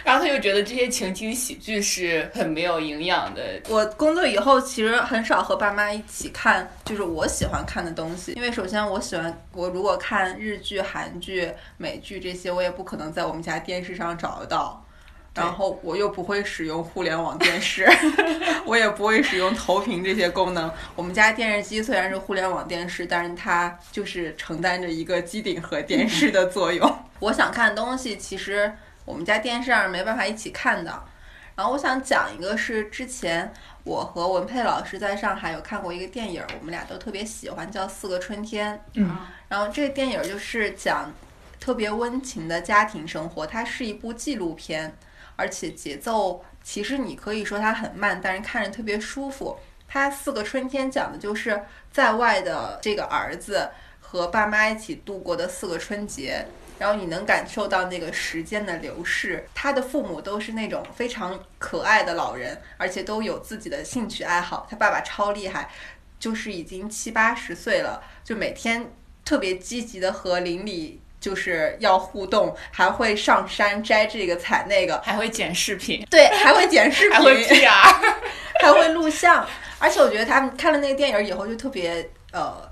然后他就觉得这些情景喜剧是很没有营养的。我工作以后其实很少和爸妈一起看，就是我喜欢看的东西。因为首先我喜欢，我如果看日剧、韩剧、美剧这些，我也不可能在我们家电视上找得到。然后我又不会使用互联网电视，[laughs] 我也不会使用投屏这些功能。我们家电视机虽然是互联网电视，但是它就是承担着一个机顶盒电视的作用。[laughs] 我想看的东西，其实我们家电视上没办法一起看的。然后我想讲一个，是之前我和文佩老师在上海有看过一个电影，我们俩都特别喜欢，叫《四个春天》。嗯，然后这个电影就是讲特别温情的家庭生活，它是一部纪录片，而且节奏其实你可以说它很慢，但是看着特别舒服。它《四个春天》讲的就是在外的这个儿子和爸妈一起度过的四个春节。然后你能感受到那个时间的流逝。他的父母都是那种非常可爱的老人，而且都有自己的兴趣爱好。他爸爸超厉害，就是已经七八十岁了，就每天特别积极的和邻里就是要互动，还会上山摘这个采那个，还会剪视频，对，还会剪视频，[laughs] 还会 PR，[laughs] 还会录像。而且我觉得他们看了那个电影以后就特别呃。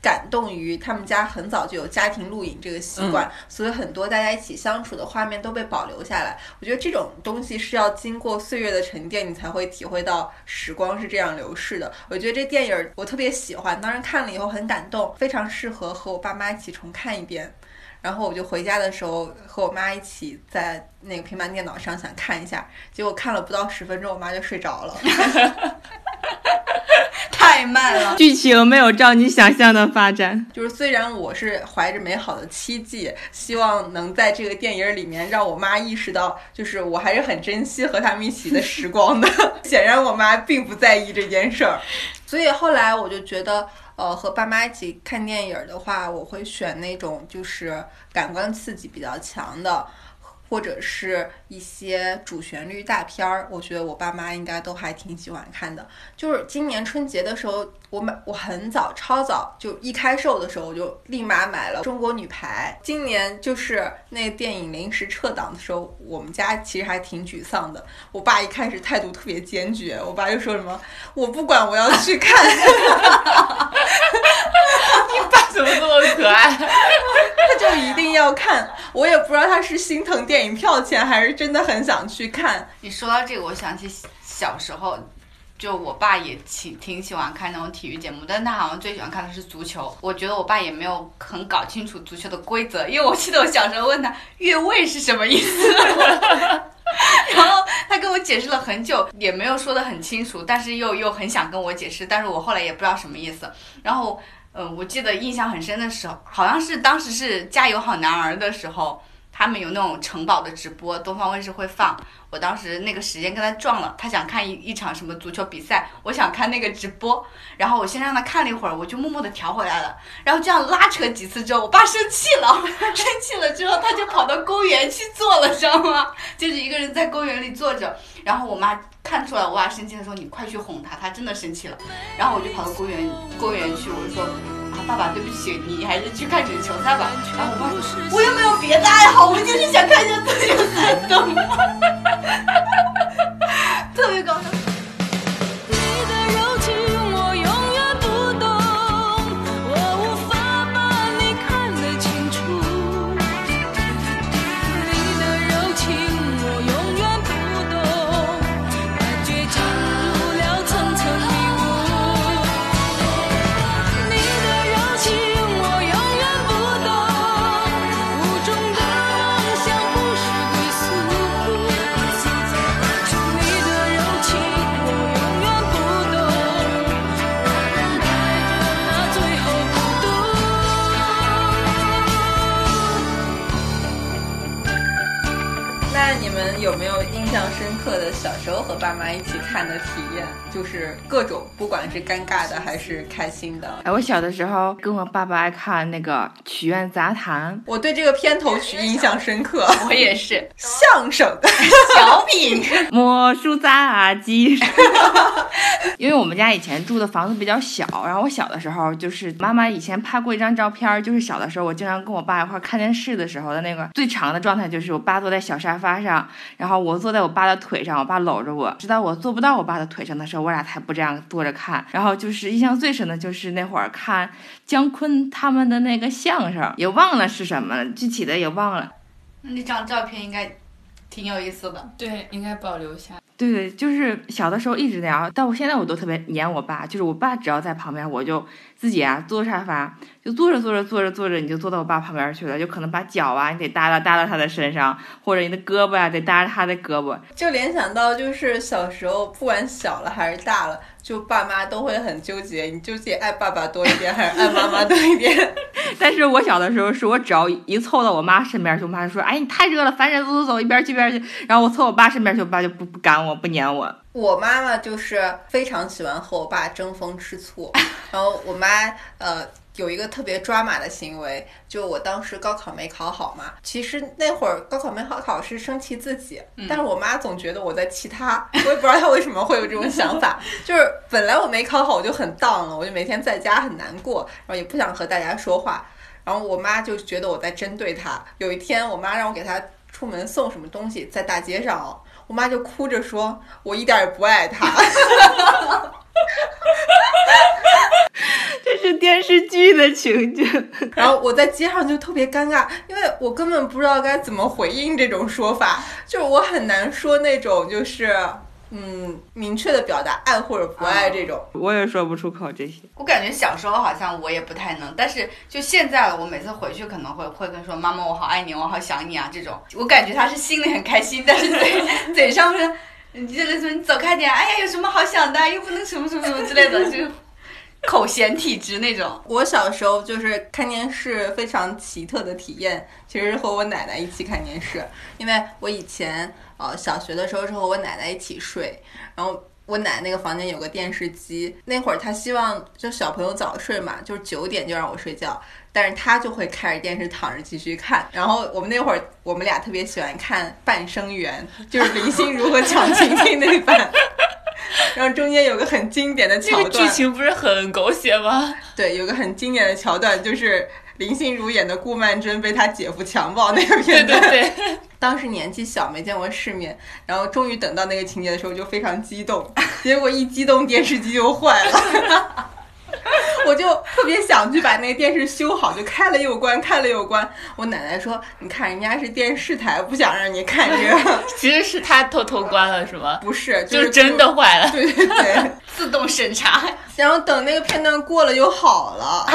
感动于他们家很早就有家庭录影这个习惯，所以很多大家一起相处的画面都被保留下来。我觉得这种东西是要经过岁月的沉淀，你才会体会到时光是这样流逝的。我觉得这电影我特别喜欢，当然看了以后很感动，非常适合和我爸妈一起重看一遍。然后我就回家的时候和我妈一起在那个平板电脑上想看一下，结果看了不到十分钟，我妈就睡着了。[laughs] 太慢了，剧情没有照你想象的发展。就是虽然我是怀着美好的期冀，希望能在这个电影里面让我妈意识到，就是我还是很珍惜和他们一起的时光的。[laughs] 显然我妈并不在意这件事儿，所以后来我就觉得，呃，和爸妈一起看电影的话，我会选那种就是感官刺激比较强的。或者是一些主旋律大片儿，我觉得我爸妈应该都还挺喜欢看的。就是今年春节的时候，我买我很早超早就一开售的时候，我就立马买了《中国女排》。今年就是那电影临时撤档的时候，我们家其实还挺沮丧的。我爸一开始态度特别坚决，我爸就说什么：“我不管，我要去看。” [laughs] 怎么这么可爱？他就一定要看，我也不知道他是心疼电影票钱，还是真的很想去看。你说到这个，我想起小时候，就我爸也挺挺喜欢看那种体育节目，但他好像最喜欢看的是足球。我觉得我爸也没有很搞清楚足球的规则，因为我记得我小时候问他越位是什么意思，[laughs] 然后他跟我解释了很久，也没有说得很清楚，但是又又很想跟我解释，但是我后来也不知道什么意思，然后。嗯，我记得印象很深的时候，好像是当时是《加油好男儿》的时候，他们有那种城堡的直播，东方卫视会放。我当时那个时间跟他撞了，他想看一一场什么足球比赛，我想看那个直播，然后我先让他看了一会儿，我就默默的调回来了。然后这样拉扯几次之后，我爸生气了，[laughs] 生气了之后他就跑到公园去坐了，知道吗？就是一个人在公园里坐着，然后我妈看出来我爸生气的时候，你快去哄他，他真的生气了。然后我就跑到公园公园去，我就说。爸爸，对不起，你还是去看场球赛吧。然后我爸说，我又没有别的爱好，我就是想看一下自由赛道，[laughs] 特别搞笑。爸妈一起看的体验，就是各种，不管是尴尬的还是开心的。哎，我小的时候跟我爸爸爱看那个《曲苑杂谈》，我对这个片头曲印象深刻。我也是，相声小品魔术杂技。[laughs] [laughs] 因为我们家以前住的房子比较小，然后我小的时候就是妈妈以前拍过一张照片，就是小的时候我经常跟我爸一块看电视的时候的那个最长的状态，就是我爸坐在小沙发上，然后我坐在我爸的腿上，我爸。搂着我，直到我坐不到我爸的腿上的时候，我俩才不这样坐着看。然后就是印象最深的就是那会儿看姜昆他们的那个相声，也忘了是什么了，具体的也忘了。那张照片应该挺有意思的。对，应该保留下。对对，就是小的时候一直那样，但我现在我都特别黏我爸，就是我爸只要在旁边，我就自己啊坐沙发，就坐着坐着坐着坐着，你就坐到我爸旁边去了，就可能把脚啊你得搭到搭到他的身上，或者你的胳膊啊得搭着他的胳膊。就联想到就是小时候，不管小了还是大了，就爸妈都会很纠结，你究竟爱爸爸多一点还是爱妈妈多一点？[laughs] 但是我小的时候是我只要一凑到我妈身边就，我妈就说：“哎，你太热了，烦人，走走走，一边去一边去。”然后我凑我爸身边去，我爸就不不赶我，不撵我。我妈妈就是非常喜欢和我爸争风吃醋，然后我妈呃有一个特别抓马的行为，就我当时高考没考好嘛，其实那会儿高考没考好是生气自己，但是我妈总觉得我在气她，我也不知道她为什么会有这种想法，[laughs] 就是本来我没考好我就很 down 了，我就每天在家很难过，然后也不想和大家说话，然后我妈就觉得我在针对她。有一天我妈让我给她出门送什么东西，在大街上哦。我妈就哭着说：“我一点也不爱他。[laughs] [laughs] 这是电视剧的情景。[laughs] 然后我在街上就特别尴尬，因为我根本不知道该怎么回应这种说法，就是我很难说那种就是嗯明确的表达爱或者不爱这种。我也说不出口这些。我感觉小时候好像我也不太能，但是就现在了，我每次回去可能会会跟说妈妈我好爱你，我好想你啊这种，我感觉他是心里很开心，但是嘴 [laughs] 嘴上是，你就是说你走开点，哎呀有什么好想的，又不能什么什么什么之类的，[laughs] 就口嫌体直那种。我小时候就是看电视非常奇特的体验，其实是和我奶奶一起看电视，因为我以前呃小学的时候是和我奶奶一起睡，然后。我奶那个房间有个电视机，那会儿她希望就小朋友早睡嘛，就是九点就让我睡觉，但是她就会开着电视躺着继续看。然后我们那会儿我们俩特别喜欢看《半生缘》，就是林心如和蒋勤勤那版。[laughs] 然后中间有个很经典的桥段，剧情不是很狗血吗？对，有个很经典的桥段就是。林心如演的顾曼桢被她姐夫强暴那个片段，对对对，[laughs] 当时年纪小没见过世面，然后终于等到那个情节的时候就非常激动，结果一激动电视机就坏了。[laughs] 我就特别想去把那个电视修好，就开了又关，开了又关。我奶奶说：“你看人家是电视台，不想让你看这个。[laughs] ”其实是他偷偷关了，是吗？不是，就是真的坏了。对对对，自动审查。然后等那个片段过了就好了。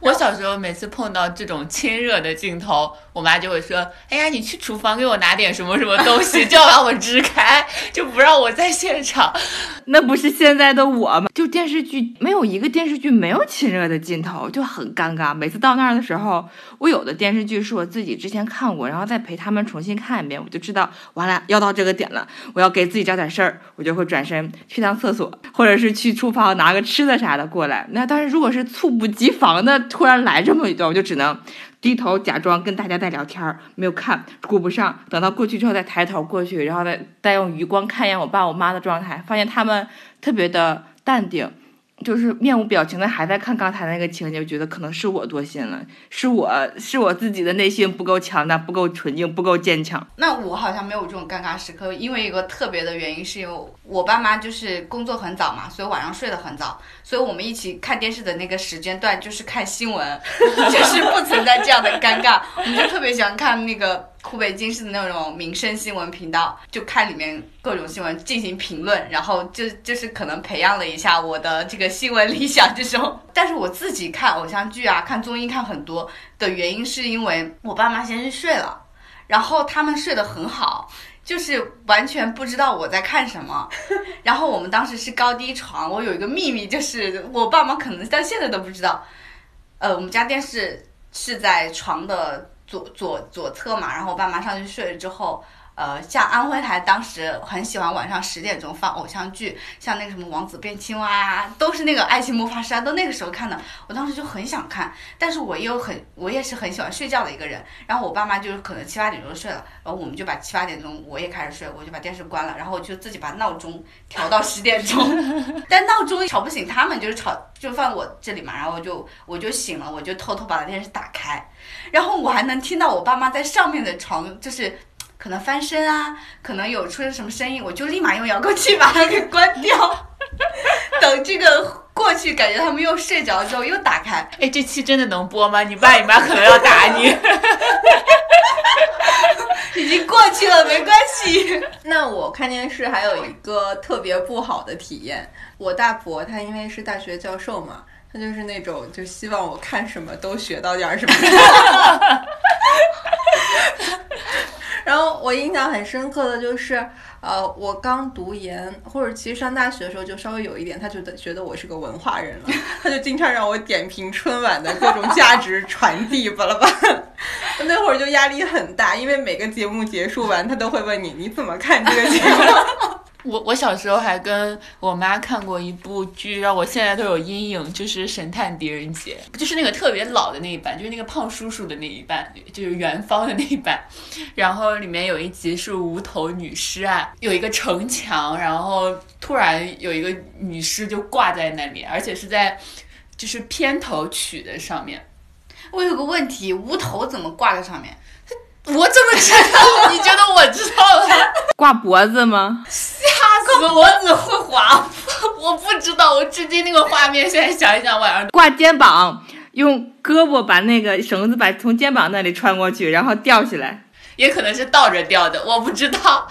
我小时候每次碰到这种亲热的镜头，我妈就会说：“哎呀，你去厨房给我拿点什么什么东西，就要把我支开，就不让我在现场。[laughs] ”那不是现在的我吗？就电视剧没有一个电视剧没有亲热的镜头，就很尴尬。每次到那儿的时候，我有的电视剧是我自己之前看过，然后再陪他们重新看一遍，我就知道完了要到这个点了，我要给自己找点事儿，我就会转身去趟厕所，或者是去厨房拿个吃的啥的过来。那但是如果是猝不及防的。突然来这么一段，我就只能低头假装跟大家在聊天，没有看，顾不上。等到过去之后，再抬头过去，然后再再用余光看一眼我爸我妈的状态，发现他们特别的淡定。就是面无表情的还在看刚才那个情节，我觉得可能是我多心了，是我是我自己的内心不够强大，不够纯净，不够坚强。那我好像没有这种尴尬时刻，因为一个特别的原因，是因为我爸妈就是工作很早嘛，所以晚上睡得很早，所以我们一起看电视的那个时间段就是看新闻，[laughs] 就是不存在这样的尴尬。我们就特别喜欢看那个。湖北经视的那种民生新闻频道，就看里面各种新闻进行评论，然后就就是可能培养了一下我的这个新闻理想这种。[laughs] 但是我自己看偶像剧啊，看综艺看很多的原因，是因为我爸妈先去睡了，然后他们睡得很好，就是完全不知道我在看什么。[laughs] 然后我们当时是高低床，我有一个秘密，就是我爸妈可能到现在都不知道，呃，我们家电视是在床的。左左左侧嘛，然后我爸妈上去睡了之后，呃，像安徽台当时很喜欢晚上十点钟放偶像剧，像那个什么王子变青蛙啊，都是那个爱情魔法师啊，都那个时候看的。我当时就很想看，但是我又很，我也是很喜欢睡觉的一个人。然后我爸妈就是可能七八点钟睡了，然后我们就把七八点钟我也开始睡，我就把电视关了，然后我就自己把闹钟调到 [laughs] 十点钟，但闹钟吵不醒他们，就是吵就放我这里嘛，然后我就我就醒了，我就偷偷把电视打开。然后我还能听到我爸妈在上面的床，就是可能翻身啊，可能有出现什么声音，我就立马用遥控器把它给关掉。[laughs] 等这个过去，感觉他们又睡着之后又打开。哎，这期真的能播吗？你爸你妈可能要打你。[laughs] 已经过去了，没关系。[laughs] 那我看电视还有一个特别不好的体验，我大伯他因为是大学教授嘛，他就是那种就希望我看什么都学到点儿什么。然后我印象很深刻的就是，呃，我刚读研或者其实上大学的时候就稍微有一点，他觉得觉得我是个文化人了，他就经常让我点评春晚的各种价值传递，巴拉巴拉。那会儿就压力很大，因为每个节目结束完，他都会问你你怎么看这个节目。我我小时候还跟我妈看过一部剧，让我现在都有阴影，就是《神探狄仁杰》，就是那个特别老的那一版，就是那个胖叔叔的那一版，就是元芳的那一版。然后里面有一集是无头女尸案，有一个城墙，然后突然有一个女尸就挂在那里，而且是在就是片头曲的上面。我有个问题，无头怎么挂在上面？我怎么知道？[laughs] 你觉得我知道了？挂脖子吗？吓死我！脖子会滑。我不知道，我至今那个画面，现在想一想，晚上挂肩膀，用胳膊把那个绳子把从肩膀那里穿过去，然后吊起来。也可能是倒着吊的，我不知道。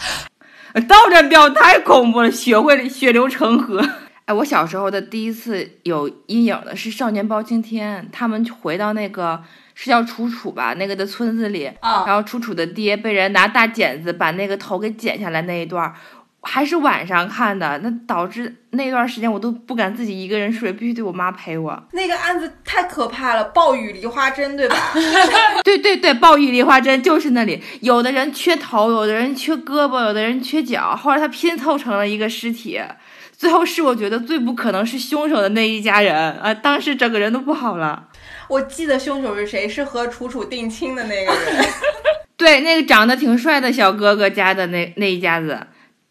呃倒着吊太恐怖了，血会血流成河。哎，我小时候的第一次有阴影的是《少年包青天》，他们回到那个是叫楚楚吧，那个的村子里，啊然后楚楚的爹被人拿大剪子把那个头给剪下来那一段，还是晚上看的，那导致那段时间我都不敢自己一个人睡，必须得我妈陪我。那个案子太可怕了，暴雨梨花针对吧？[laughs] 对对对，暴雨梨花针就是那里，有的人缺头，有的人缺胳膊，有的人缺脚，后来他拼凑成了一个尸体。最后是我觉得最不可能是凶手的那一家人啊！当时整个人都不好了。我记得凶手是谁，是和楚楚定亲的那个人。[laughs] 对，那个长得挺帅的小哥哥家的那那一家子，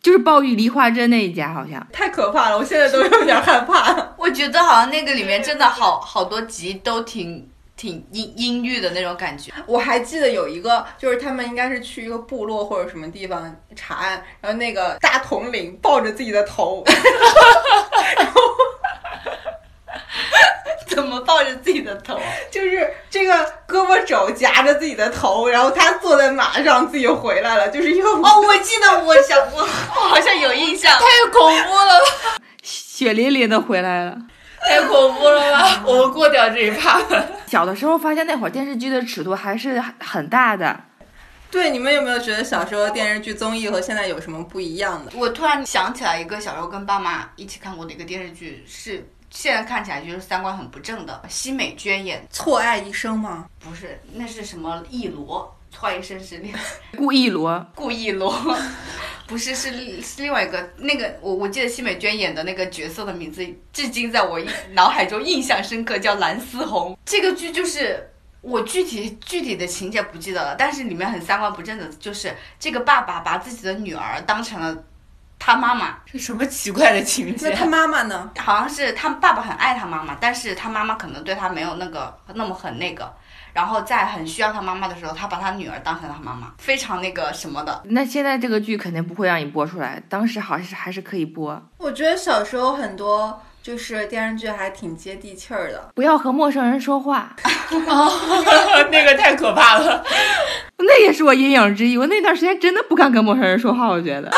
就是暴雨梨花针那一家，好像。太可怕了，我现在都有点害怕。[laughs] 我觉得好像那个里面真的好好多集都挺挺阴阴郁的那种感觉。我还记得有一个，就是他们应该是去一个部落或者什么地方查案，然后那个大统领抱着自己的头，[laughs] 怎么抱着自己的头？就是这个胳膊肘夹着自己的头，然后他坐在马上自己回来了，就是因为哦，我记得，我想我我好像有印象。[laughs] 太恐怖了吧！[laughs] 血淋淋的回来了。[laughs] 太恐怖了吧！我们过掉这一趴。[laughs] 小的时候发现那会儿电视剧的尺度还是很很大的。对，你们有没有觉得小时候电视剧综艺和现在有什么不一样的？我突然想起来一个小时候跟爸妈一起看过的一个电视剧，是现在看起来就是三观很不正的，奚美娟演，错爱一生吗？不是，那是什么一罗？错一生是另顾 [laughs] 意罗，顾一罗，不是是是另外一个那个我我记得奚美娟演的那个角色的名字，至今在我印脑海中印象深刻，叫蓝思红。这个剧就是。我具体具体的情节不记得了，但是里面很三观不正的，就是这个爸爸把自己的女儿当成了他妈妈，是什么奇怪的情节？那他妈妈呢？好像是他爸爸很爱他妈妈，但是他妈妈可能对他没有那个那么很那个，然后在很需要他妈妈的时候，他把他女儿当成他妈妈，非常那个什么的。那现在这个剧肯定不会让你播出来，当时好像是还是可以播。我觉得小时候很多就是电视剧还挺接地气儿的。不要和陌生人说话，[laughs] 那个太可怕了。[laughs] 那也是我阴影之一。我那段时间真的不敢跟陌生人说话，我觉得。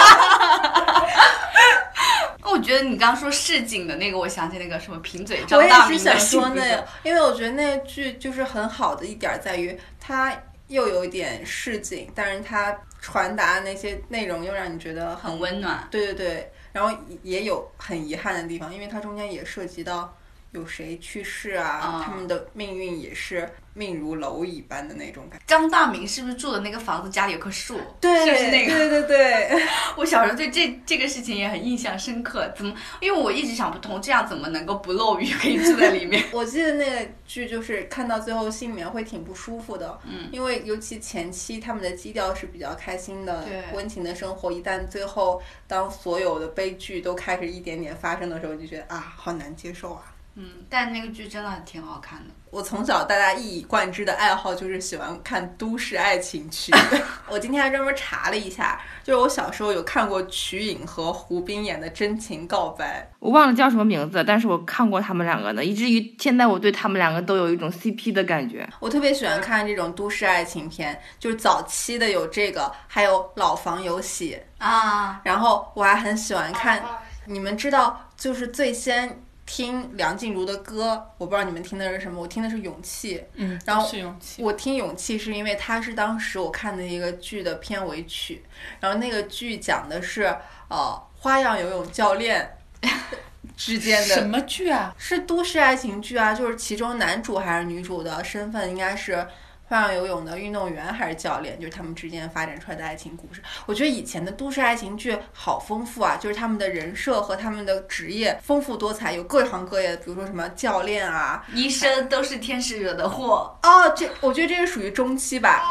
我觉得你刚刚说市井的那个，我想起那个什么贫嘴张大民是想说那个，因为我觉得那个剧就是很好的一点儿在于，它又有一点市井，但是它传达那些内容又让你觉得很很温暖。对对对，然后也有很遗憾的地方，因为它中间也涉及到有谁去世啊，啊他们的命运也是命如蝼蚁般的那种感觉。张大明是不是住的那个房子家里有棵树？对，是不是那个？对对对，[laughs] 我小时候对这这个事情也很印象深刻。怎么？因为我一直想不通，这样怎么能够不漏雨可以住在里面？[laughs] 我记得那个剧就是看到最后心里面会挺不舒服的，嗯，因为尤其前期他们的基调是比较开心的、温情的生活，一旦最后当所有的悲剧都开始一点点发生的时候，就觉得啊，好难接受啊。嗯，但那个剧真的挺好看的。我从小大家一以贯之的爱好就是喜欢看都市爱情剧。[laughs] 我今天还专门查了一下，就是我小时候有看过瞿颖和胡兵演的《真情告白我忘了叫什么名字，但是我看过他们两个的，以至于现在我对他们两个都有一种 CP 的感觉。》，我特别喜欢看这种都市爱情片，就是早期的有这个，还有《老房有喜》，啊，然后我还很喜欢看。你们知道，就是最先听梁静茹的歌，我不知道你们听的是什么，我听的是《勇气》。嗯，然后是勇气。我听《勇气》是因为它是当时我看的一个剧的片尾曲，然后那个剧讲的是呃花样游泳教练 [laughs] 之间的什，么剧啊？是都市爱情剧啊，就是其中男主还是女主的身份应该是。花样游泳的运动员还是教练，就是他们之间发展出来的爱情故事。我觉得以前的都市爱情剧好丰富啊，就是他们的人设和他们的职业丰富多彩，有各行各业的，比如说什么教练啊，医生都是天使惹的祸。哦，这我觉得这是属于中期吧。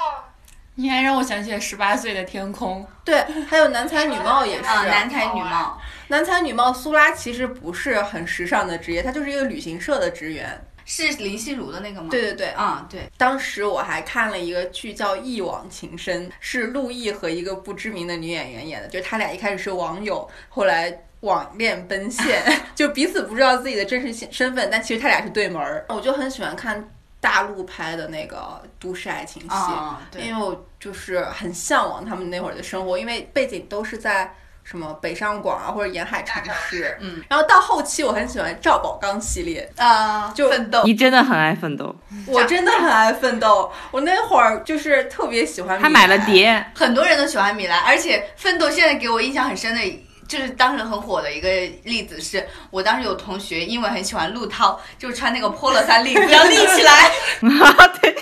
你还让我想起了十八岁的天空。对，还有男才女貌也是。啊，男才女貌。男才女貌，苏拉其实不是很时尚的职业，他就是一个旅行社的职员。是林心如的那个吗？对对对，啊、对，当时我还看了一个剧叫《一往情深》，是陆毅和一个不知名的女演员演的，就是他俩一开始是网友，后来网恋奔现，[laughs] 就彼此不知道自己的真实身份，但其实他俩是对门儿。我就很喜欢看大陆拍的那个都市爱情戏，啊、对，因为我就是很向往他们那会儿的生活，因为背景都是在。什么北上广啊，或者沿海城市，嗯，然后到后期我很喜欢赵宝刚系列。啊，就奋斗，你真的很爱奋斗，我真的很爱奋斗，我那会儿就是特别喜欢，还买了碟，很多人都喜欢米兰，而且奋斗现在给我印象很深的。就是当时很火的一个例子是，我当时有同学因为很喜欢陆涛，就穿那个 polo 衫领子要立起来。[laughs] 对，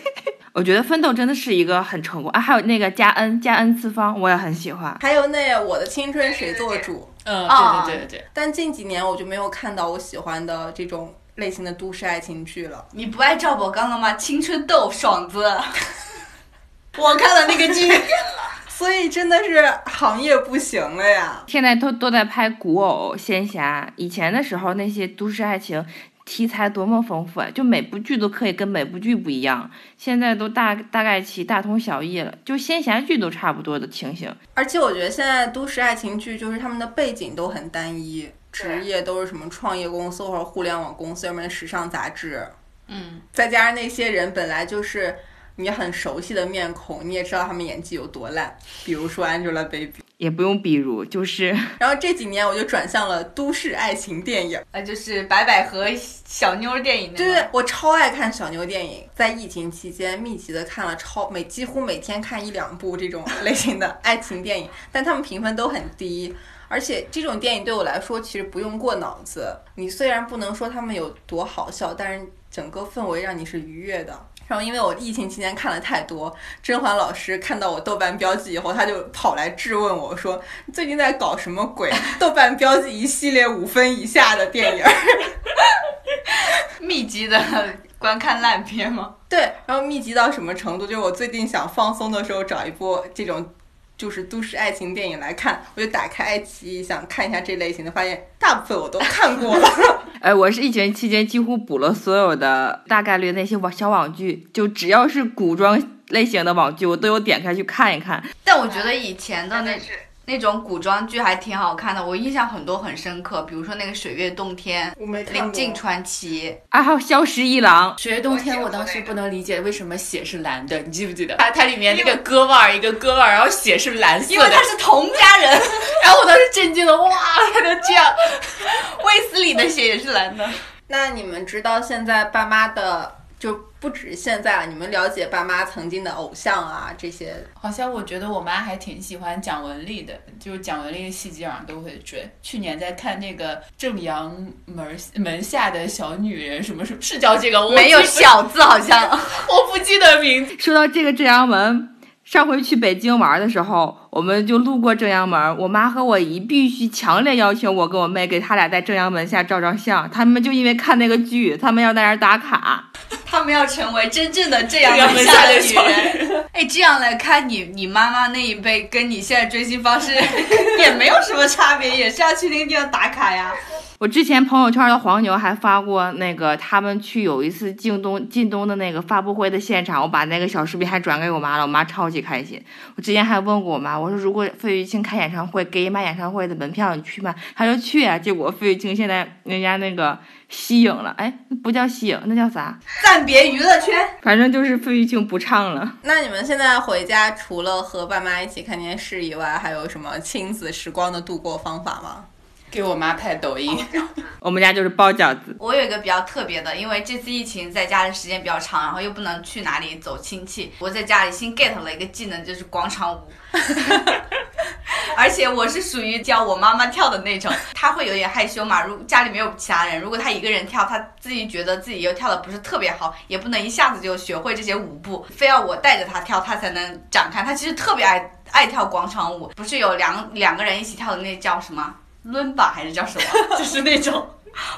我觉得奋斗真的是一个很成功啊。还有那个加恩，加恩次方我也很喜欢。还有那我的青春谁做主？嗯，对对对对。但近几年我就没有看到我喜欢的这种类型的都市爱情剧了。你不爱赵宝刚了吗？青春痘爽子，[laughs] 我看了那个剧。[laughs] 所以真的是行业不行了呀！现在都都在拍古偶、仙侠，以前的时候那些都市爱情题材多么丰富啊！就每部剧都可以跟每部剧不一样，现在都大大概其大同小异了，就仙侠剧都差不多的情形。而且我觉得现在都市爱情剧就是他们的背景都很单一，职业都是什么创业公司或者互联网公司，要不然时尚杂志，嗯，再加上那些人本来就是。你很熟悉的面孔，你也知道他们演技有多烂，比如说 Angelababy，也不用比如，就是。[laughs] 然后这几年我就转向了都市爱情电影，啊，就是白百合小妞电影。对对，我超爱看小妞电影，在疫情期间密集的看了超每几乎每天看一两部这种类型的爱情电影，[laughs] 但他们评分都很低，而且这种电影对我来说其实不用过脑子，你虽然不能说他们有多好笑，但是整个氛围让你是愉悦的。然后，因为我疫情期间看了太多，甄嬛老师看到我豆瓣标记以后，他就跑来质问我说：“你最近在搞什么鬼？豆瓣标记一系列五分以下的电影，[laughs] 密集的观看烂片吗？”对，然后密集到什么程度？就是我最近想放松的时候，找一部这种就是都市爱情电影来看，我就打开爱奇艺想看一下这类型的，发现大部分我都看过了。[laughs] 哎，我是疫情期间几乎补了所有的大概率那些网小网剧，就只要是古装类型的网剧，我都有点开去看一看。但我觉得以前的那那种古装剧还挺好看的，我印象很多很深刻，比如说那个《水月洞天》我没看《临近传奇啊，还有《萧十一郎》。水月洞天，我当时不能理解为什么血是蓝的，你记不记得？它 [laughs] 它里面那个割腕儿一个割腕儿，然后血是蓝》，色的因为他，是同家人，然后我当时震惊了，哇，他能这样？卫斯理的血也是蓝的。那你们知道现在爸妈的就不止现在了，你们了解爸妈曾经的偶像啊这些？好像我觉得我妈还挺喜欢蒋雯丽的，就是蒋雯丽的戏基本上都会追。去年在看那个正阳门门下的小女人，什么什么是叫这个？我没有小字，好像 [laughs] 我不记得名字。说到这个正阳门，上回去北京玩的时候，我们就路过正阳门，我妈和我姨必须强烈要求我跟我妹给他俩在正阳门下照照相。他们就因为看那个剧，他们要在那儿打卡。[laughs] 他们要成为真正的正阳门门下的女人。[laughs] 哎，这样来看你，你妈妈那一辈跟你现在追星方式 [laughs] 也没有什么差别，也是要去那个地方打卡呀。我之前朋友圈的黄牛还发过那个他们去有一次京东靳东的那个发布会的现场，我把那个小视频还转给我妈了，我妈超级开心。我之前还问过我妈，我说如果费玉清开演唱会给你买演唱会的门票，你去吗？她说去啊。结果费玉清现在人家那个息影了，哎，不叫息影，那叫啥？暂别娱乐圈。反正就是费玉清不唱了。那你们现在回家除了和爸妈一起看电视以外，还有什么亲子时光的度过方法吗？给我妈拍抖音，我们家就是包饺子。我有一个比较特别的，因为这次疫情在家的时间比较长，然后又不能去哪里走亲戚，我在家里新 get 了一个技能，就是广场舞。[laughs] 而且我是属于教我妈妈跳的那种，她会有点害羞嘛。如家里没有其他人，如果她一个人跳，她自己觉得自己又跳的不是特别好，也不能一下子就学会这些舞步，非要我带着她跳，她才能展开。她其实特别爱爱跳广场舞，不是有两两个人一起跳的那叫什么？伦巴还是叫什么？[laughs] 就是那种，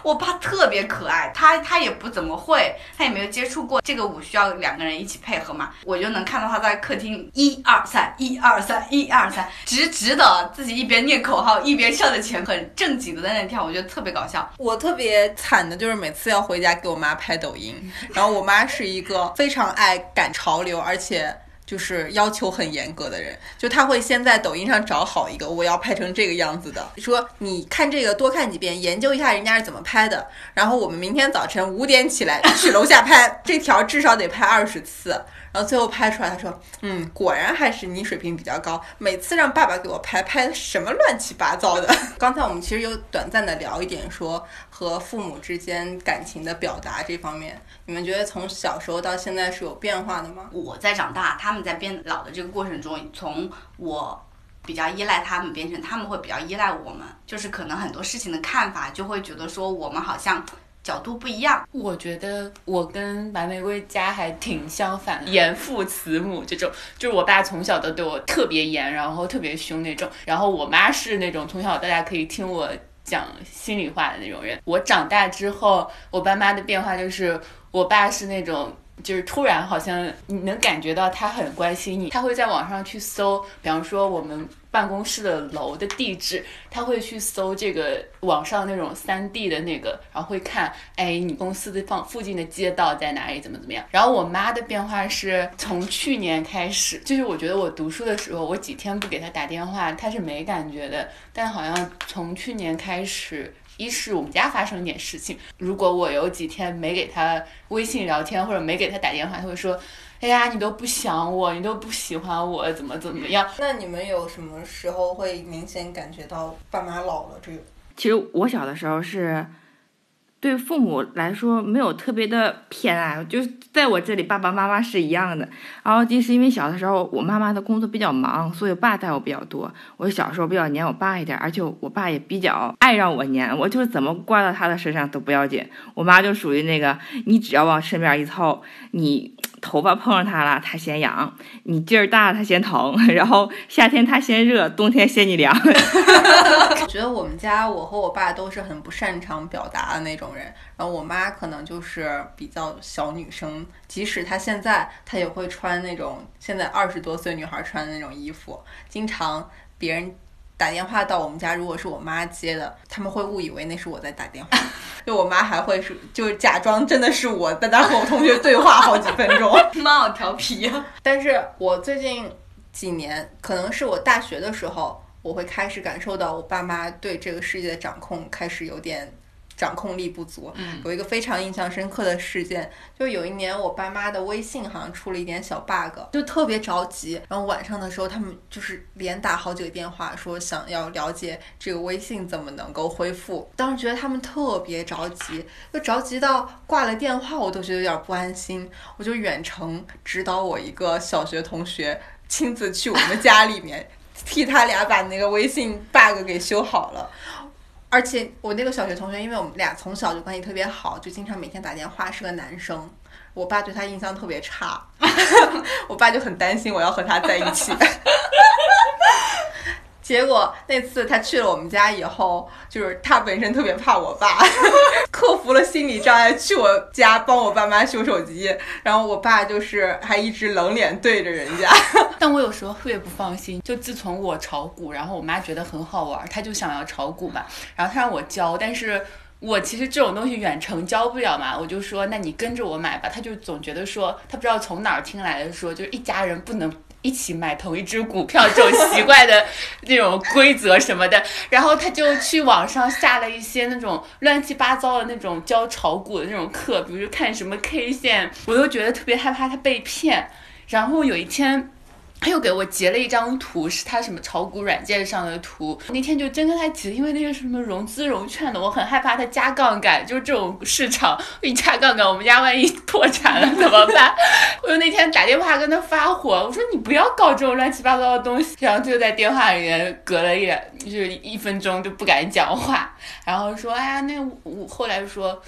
我爸特别可爱，他他也不怎么会，他也没有接触过这个舞，需要两个人一起配合嘛。我就能看到他在客厅一二三一二三一二三，直直的自己一边念口号一边向着前，很正经的在那跳，我觉得特别搞笑。我特别惨的就是每次要回家给我妈拍抖音，然后我妈是一个非常爱赶潮流，而且。就是要求很严格的人，就他会先在抖音上找好一个我要拍成这个样子的，说你看这个多看几遍，研究一下人家是怎么拍的，然后我们明天早晨五点起来去楼下拍，[laughs] 这条至少得拍二十次。然后最后拍出来，他说：“嗯，果然还是你水平比较高。每次让爸爸给我拍，拍什么乱七八糟的。[laughs] ”刚才我们其实有短暂的聊一点，说和父母之间感情的表达这方面，你们觉得从小时候到现在是有变化的吗？我在长大，他们在变老的这个过程中，从我比较依赖他们，变成他们会比较依赖我们，就是可能很多事情的看法就会觉得说我们好像。角度不一样，我觉得我跟白玫瑰家还挺相反，严父慈母这种，就是我爸从小都对我特别严，然后特别凶那种，然后我妈是那种从小到大可以听我讲心里话的那种人。我长大之后，我爸妈的变化就是，我爸是那种。就是突然，好像你能感觉到他很关心你，他会在网上去搜，比方说我们办公室的楼的地址，他会去搜这个网上那种三 D 的那个，然后会看，哎，你公司的放附近的街道在哪里，怎么怎么样。然后我妈的变化是从去年开始，就是我觉得我读书的时候，我几天不给她打电话，她是没感觉的，但好像从去年开始。一是我们家发生一点事情，如果我有几天没给他微信聊天或者没给他打电话，他会说：“哎呀，你都不想我，你都不喜欢我，怎么怎么样？”那你们有什么时候会明显感觉到爸妈老了？这个？其实我小的时候是。对父母来说没有特别的偏爱，就是在我这里爸爸妈妈是一样的。然后就是因为小的时候我妈妈的工作比较忙，所以我爸带我比较多。我小时候比较黏我爸一点，而且我爸也比较爱让我黏，我就是怎么挂到他的身上都不要紧。我妈就属于那个，你只要往身边一凑，你。头发碰上他了，他嫌痒；你劲儿大，他嫌疼。[laughs] 然后夏天他嫌热，冬天嫌你凉。我 [laughs] 觉得我们家我和我爸都是很不擅长表达的那种人，然后我妈可能就是比较小女生，即使她现在她也会穿那种现在二十多岁女孩穿的那种衣服，经常别人。打电话到我们家，如果是我妈接的，他们会误以为那是我在打电话。[laughs] 就我妈还会是，就是假装真的是我在那和我同学对话好几分钟。[laughs] 妈好调皮呀！但是我最近几年，可能是我大学的时候，我会开始感受到我爸妈对这个世界的掌控开始有点。掌控力不足，有一个非常印象深刻的事件，就有一年我爸妈的微信好像出了一点小 bug，就特别着急。然后晚上的时候，他们就是连打好几个电话，说想要了解这个微信怎么能够恢复。当时觉得他们特别着急，就着急到挂了电话，我都觉得有点不安心。我就远程指导我一个小学同学，亲自去我们家里面，替他俩把那个微信 bug 给修好了。而且我那个小学同学，因为我们俩从小就关系特别好，就经常每天打电话，是个男生。我爸对他印象特别差，[laughs] 我爸就很担心我要和他在一起。[laughs] 结果那次他去了我们家以后，就是他本身特别怕我爸，[laughs] 克服了心理障碍去我家帮我爸妈修手机，然后我爸就是还一直冷脸对着人家。[laughs] 但我有时候特别不放心，就自从我炒股，然后我妈觉得很好玩，她就想要炒股嘛，然后她让我教，但是。我其实这种东西远程教不了嘛，我就说那你跟着我买吧。他就总觉得说他不知道从哪儿听来的说，就是一家人不能一起买同一只股票这种奇怪的 [laughs] 那种规则什么的。然后他就去网上下了一些那种乱七八糟的那种教炒股的那种课，比如看什么 K 线，我都觉得特别害怕他被骗。然后有一天。他又给我截了一张图，是他什么炒股软件上的图。那天就真跟他急，因为那个什么融资融券的，我很害怕他加杠杆，就是这种市场一加杠杆，我们家万一破产了怎么办？[laughs] 我就那天打电话跟他发火，我说你不要搞这种乱七八糟的东西。然后就在电话里面隔了一就是一分钟就不敢讲话，然后说哎呀，那我后来说。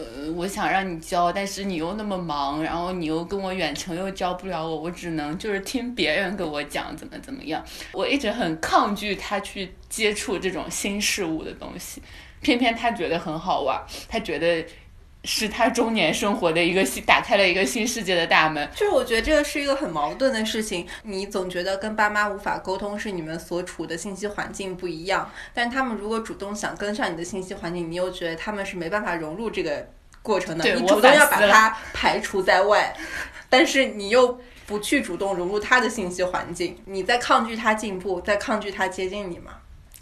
呃，我想让你教，但是你又那么忙，然后你又跟我远程又教不了我，我只能就是听别人给我讲怎么怎么样。我一直很抗拒他去接触这种新事物的东西，偏偏他觉得很好玩，他觉得是他中年生活的一个新，打开了一个新世界的大门。就是我觉得这个是一个很矛盾的事情，你总觉得跟爸妈无法沟通，是你们所处的信息环境不一样，但他们如果主动想跟上你的信息环境，你又觉得他们是没办法融入这个过程的，你主动要把它排除在外，但是你又不去主动融入他的信息环境，你在抗拒他进步，在抗拒他接近你吗？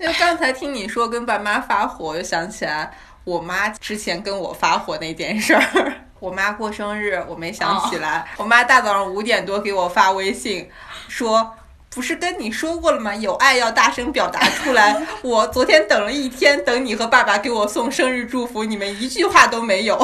因为刚才听你说跟爸妈发火，我又想起来我妈之前跟我发火那件事儿。[laughs] 我妈过生日，我没想起来，我妈大早上五点多给我发微信说。不是跟你说过了吗？有爱要大声表达出来。[laughs] 我昨天等了一天，等你和爸爸给我送生日祝福，你们一句话都没有。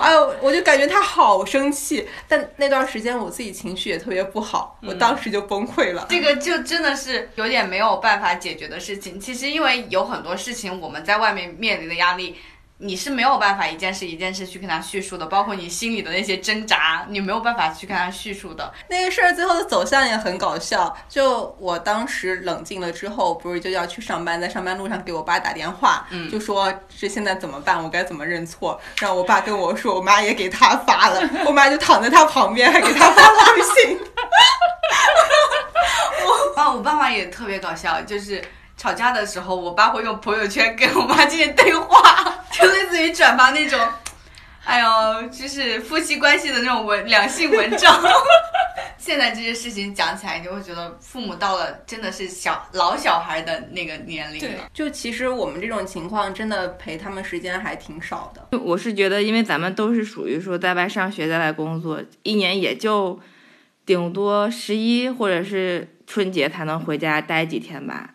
哎呦，我就感觉他好生气。但那段时间我自己情绪也特别不好，我当时就崩溃了。这个就真的是有点没有办法解决的事情。其实因为有很多事情我们在外面面临的压力。你是没有办法一件事一件事去跟他叙述的，包括你心里的那些挣扎，你没有办法去跟他叙述的。那个事儿最后的走向也很搞笑。就我当时冷静了之后，不是就要去上班，在上班路上给我爸打电话，就说这现在怎么办？我该怎么认错？然后我爸跟我说，我妈也给他发了，[laughs] 我妈就躺在他旁边，还给他发微信。我 [laughs] 啊，我爸妈也特别搞笑，就是。吵架的时候，我爸会用朋友圈跟我妈进行对话，[laughs] 就类似于转发那种，哎呦，就是夫妻关系的那种文两性文章。[laughs] 现在这些事情讲起来，你就会觉得父母到了真的是小老小孩的那个年龄了。就其实我们这种情况，真的陪他们时间还挺少的。我是觉得，因为咱们都是属于说在外上学、在外工作，一年也就顶多十一或者是春节才能回家待几天吧。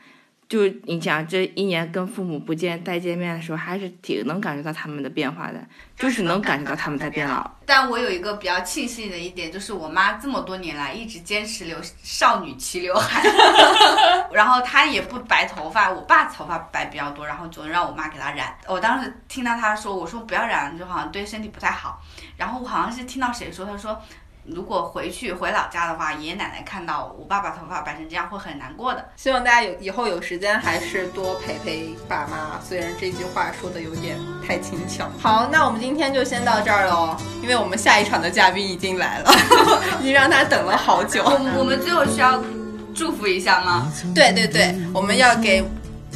就你想这一年跟父母不见再见面的时候，还是挺能感觉到他们的变化的，就是能感觉到他们在变老。但我有一个比较庆幸的一点，就是我妈这么多年来一直坚持留少女齐刘海，[laughs] 然后她也不白头发。我爸头发白比较多，然后总让我妈给他染。我当时听到她说，我说不要染，就好像对身体不太好。然后我好像是听到谁说，她说。如果回去回老家的话，爷爷奶奶看到我爸爸头发白成这样，会很难过的。希望大家有以后有时间，还是多陪陪爸妈。虽然这句话说的有点太轻巧。好，那我们今天就先到这儿喽，因为我们下一场的嘉宾已经来了，[laughs] 已经让他等了好久。我我们最后需要祝福一下吗？对对对，我们要给。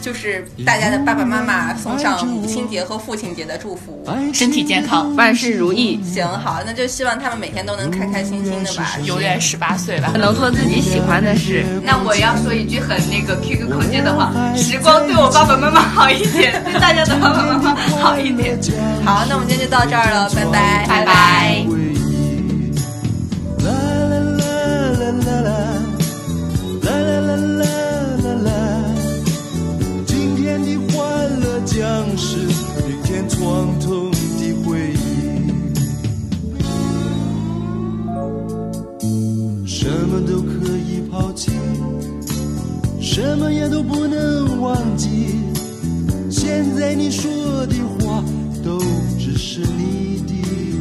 就是大家的爸爸妈妈送上母亲节和父亲节的祝福，身体健康，万事如意。行好，那就希望他们每天都能开开心心的吧，永远十八岁吧，能做自己喜欢的事。那我要说一句很那个 QQ 空间的话，时光对我爸爸妈妈好一点，对大家的爸爸妈妈好一点。好，那我们今天就到这儿了，拜拜，拜拜。是明天创痛的回忆，什么都可以抛弃，什么也都不能忘记。现在你说的话，都只是你的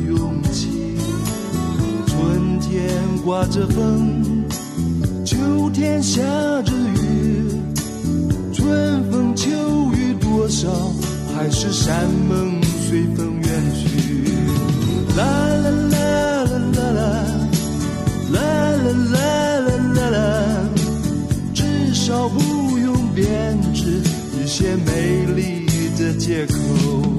勇气。春天刮着风，秋天下着雨。春风秋雨多少，还是山盟随风远去。啦啦啦啦啦啦，啦啦啦啦啦啦，至少不用编织一些美丽的借口。